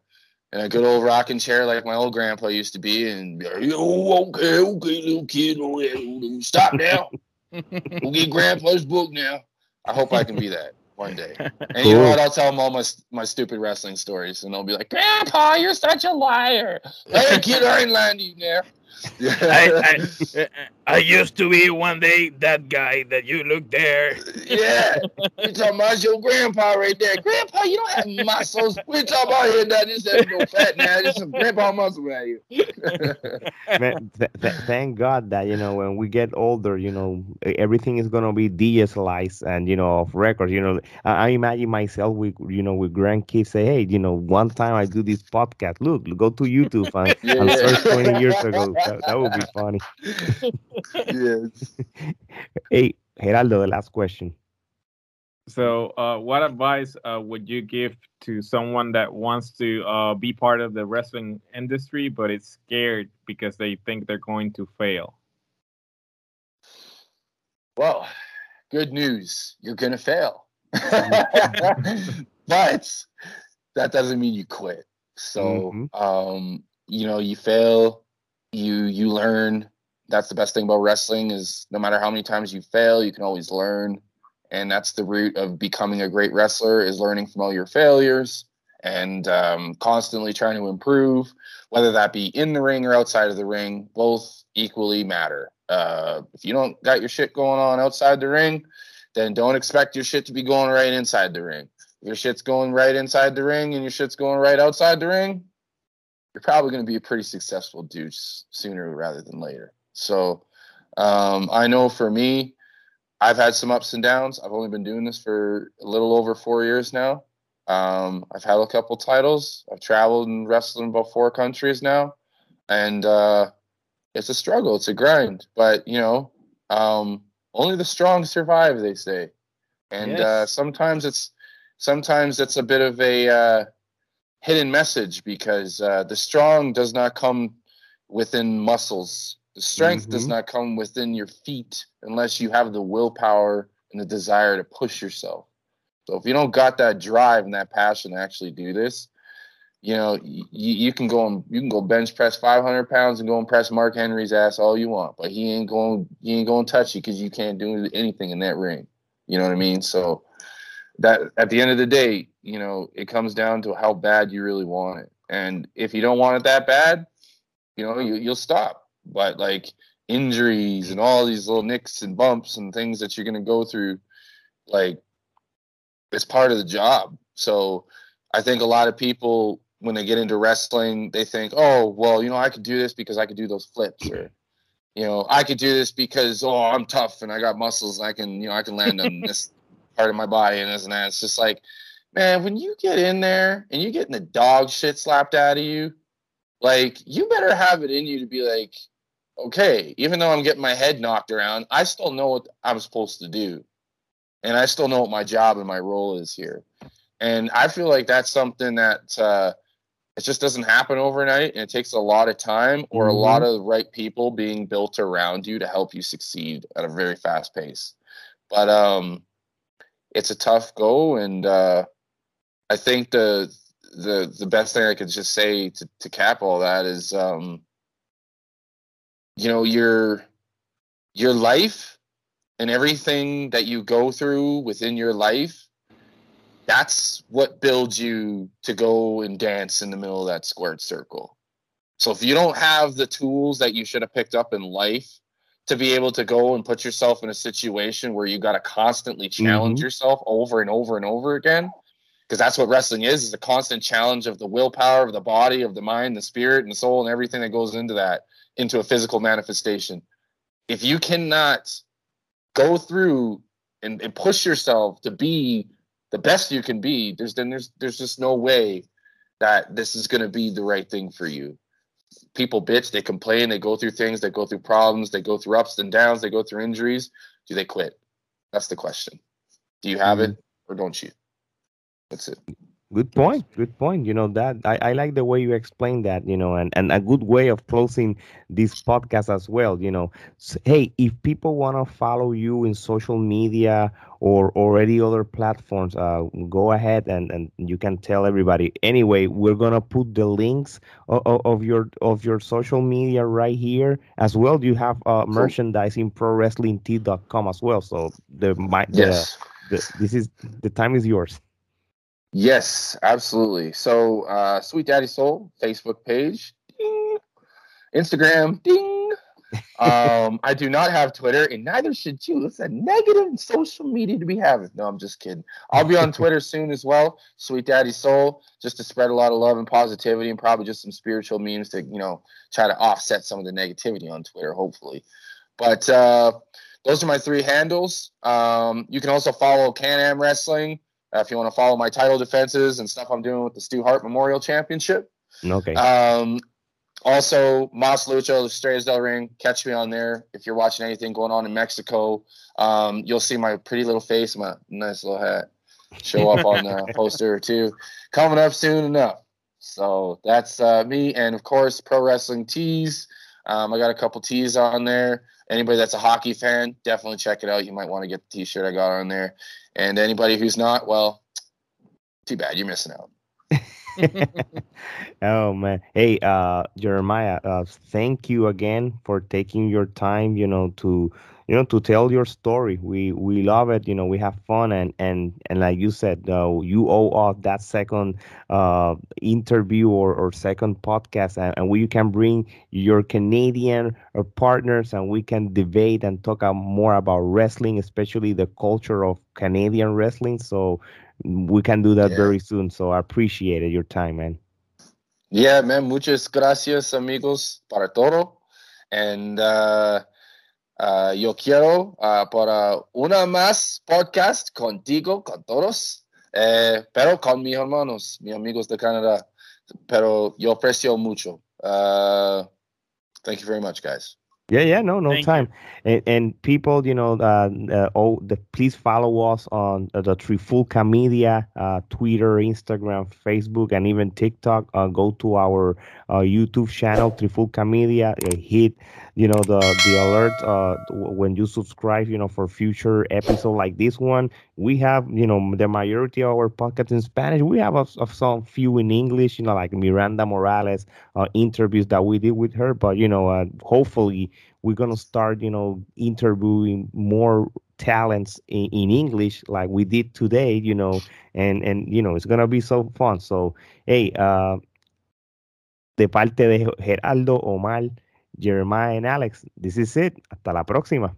in a good old rocking chair like my old grandpa used to be, and be like, "Yo, okay, okay, little kid, oh, stop now, we'll get grandpa's book now." I hope I can be that one day. And cool. you know what? I'll tell them all my my stupid wrestling stories, and they'll be like, "Grandpa, you're such a liar." hey, kid, I ain't lying to.
I, I, I, used to be one day that guy that you look there.
yeah, you talking about your grandpa right there. Grandpa, you don't have muscles. We talking about here that this ain't no fat now. Just some grandpa muscle right here.
Man, th- th- thank God that you know when we get older, you know everything is gonna be digitalized and you know of records. You know, I, I imagine myself with you know with grandkids say, hey, you know, one time I do this podcast. Look, go to YouTube and, yeah. and search twenty years ago that, that would be funny.
yes.
hey, Gerardo, the last question.
So, uh, what advice uh, would you give to someone that wants to uh, be part of the wrestling industry but is scared because they think they're going to fail?
Well, good news. You're going to fail. but that doesn't mean you quit. So, mm-hmm. um, you know, you fail, you you learn. That's the best thing about wrestling is no matter how many times you fail you can always learn. And that's the root of becoming a great wrestler is learning from all your failures and um, constantly trying to improve whether that be in the ring or outside of the ring both equally matter. Uh, if you don't got your shit going on outside the ring then don't expect your shit to be going right inside the ring. If your shit's going right inside the ring and your shit's going right outside the ring you're probably going to be a pretty successful dude sooner rather than later. So um, I know for me, I've had some ups and downs. I've only been doing this for a little over four years now. Um, I've had a couple titles. I've traveled and wrestled in about four countries now, and uh, it's a struggle. It's a grind, but you know, um, only the strong survive. They say, and uh, yes. uh, sometimes it's sometimes it's a bit of a uh, hidden message because uh, the strong does not come within muscles. The strength mm-hmm. does not come within your feet unless you have the willpower and the desire to push yourself. So if you don't got that drive and that passion to actually do this, you know, you, you can go and you can go bench press 500 pounds and go and press Mark Henry's ass all you want, but he ain't going he ain't going to touch you because you can't do anything in that ring. You know what I mean? So that at the end of the day, you know, it comes down to how bad you really want it. And if you don't want it that bad, you know, you, you'll stop. But like injuries and all these little nicks and bumps and things that you're going to go through, like it's part of the job. So I think a lot of people, when they get into wrestling, they think, oh, well, you know, I could do this because I could do those flips or, you know, I could do this because, oh, I'm tough and I got muscles and I can, you know, I can land on this part of my body and this and that. It's just like, man, when you get in there and you're getting the dog shit slapped out of you, like you better have it in you to be like, okay, even though I'm getting my head knocked around, I still know what I'm supposed to do. And I still know what my job and my role is here. And I feel like that's something that uh, it just doesn't happen overnight. And it takes a lot of time or mm-hmm. a lot of the right people being built around you to help you succeed at a very fast pace. But um, it's a tough go, and uh, I think the the the best thing I could just say to, to cap all that is, um, you know, your your life and everything that you go through within your life. That's what builds you to go and dance in the middle of that squared circle. So if you don't have the tools that you should have picked up in life to be able to go and put yourself in a situation where you got to constantly challenge mm-hmm. yourself over and over and over again because that's what wrestling is is a constant challenge of the willpower of the body of the mind the spirit and the soul and everything that goes into that into a physical manifestation if you cannot go through and, and push yourself to be the best you can be, there's then there's there's just no way that this is going to be the right thing for you. People bitch, they complain, they go through things, they go through problems, they go through ups and downs, they go through injuries. Do they quit? That's the question. Do you have mm-hmm. it or don't you? That's it.
Good point. Good point. You know that I, I like the way you explain that. You know, and and a good way of closing this podcast as well. You know, so, hey, if people want to follow you in social media or or any other platforms, uh, go ahead and and you can tell everybody. Anyway, we're gonna put the links of, of your of your social media right here as well. You have uh, merchandise in prowrestlingtee.com as well. So the my the, yes. the this is the time is yours.
Yes, absolutely. So, uh, Sweet Daddy Soul Facebook page, ding. Instagram, ding. um, I do not have Twitter, and neither should you. It's a negative social media to be having. No, I'm just kidding. I'll be on Twitter soon as well. Sweet Daddy Soul, just to spread a lot of love and positivity, and probably just some spiritual memes to you know try to offset some of the negativity on Twitter, hopefully. But uh, those are my three handles. Um, you can also follow Can Am Wrestling uh, if you want to follow my title defenses and stuff I'm doing with the Stu Hart Memorial Championship.
Okay.
Um, also, Mas Lucha, Estrellas del Ring. Catch me on there. If you're watching anything going on in Mexico, um, you'll see my pretty little face, my nice little hat, show up on the poster or two. Coming up soon enough. So that's uh, me. And of course, Pro Wrestling Tees. Um, I got a couple tees on there. Anybody that's a hockey fan, definitely check it out. You might want to get the t shirt I got on there. And anybody who's not, well, too bad. You're missing out.
oh man. Hey uh jeremiah uh thank you again for taking your time you know to you know to tell your story. We we love it you know we have fun and and and like you said uh, you owe us that second uh interview or, or second podcast and, and we can bring your canadian uh, partners and we can debate and talk more about wrestling especially the culture of canadian wrestling. So we can do that yeah. very soon so i appreciate it, your time man
yeah man muchas gracias amigos para todo and uh Uh, yo quiero uh, para una más podcast contigo, con todos, eh, pero con mis hermanos, mis amigos de Canadá. Pero yo aprecio mucho. Uh, thank you very much, guys.
Yeah, yeah, no, no Thank time. And, and, people, you know, uh, uh, oh, the, please follow us on uh, the Trifulca Media, uh, Twitter, Instagram, Facebook, and even TikTok. Uh, go to our uh, YouTube channel, Trifulca Media. hit, you know, the the alert when you subscribe, you know, for future episode like this one. We have, you know, the majority of our podcasts in Spanish. We have a some few in English, you know, like Miranda Morales interviews that we did with her. But you know, hopefully we're gonna start, you know, interviewing more talents in, in, English like we did today, you know, and and you know it's gonna be so fun. So hey, uh, de parte de Gerardo, Omar, Jeremiah, and Alex, this is it. Hasta la próxima.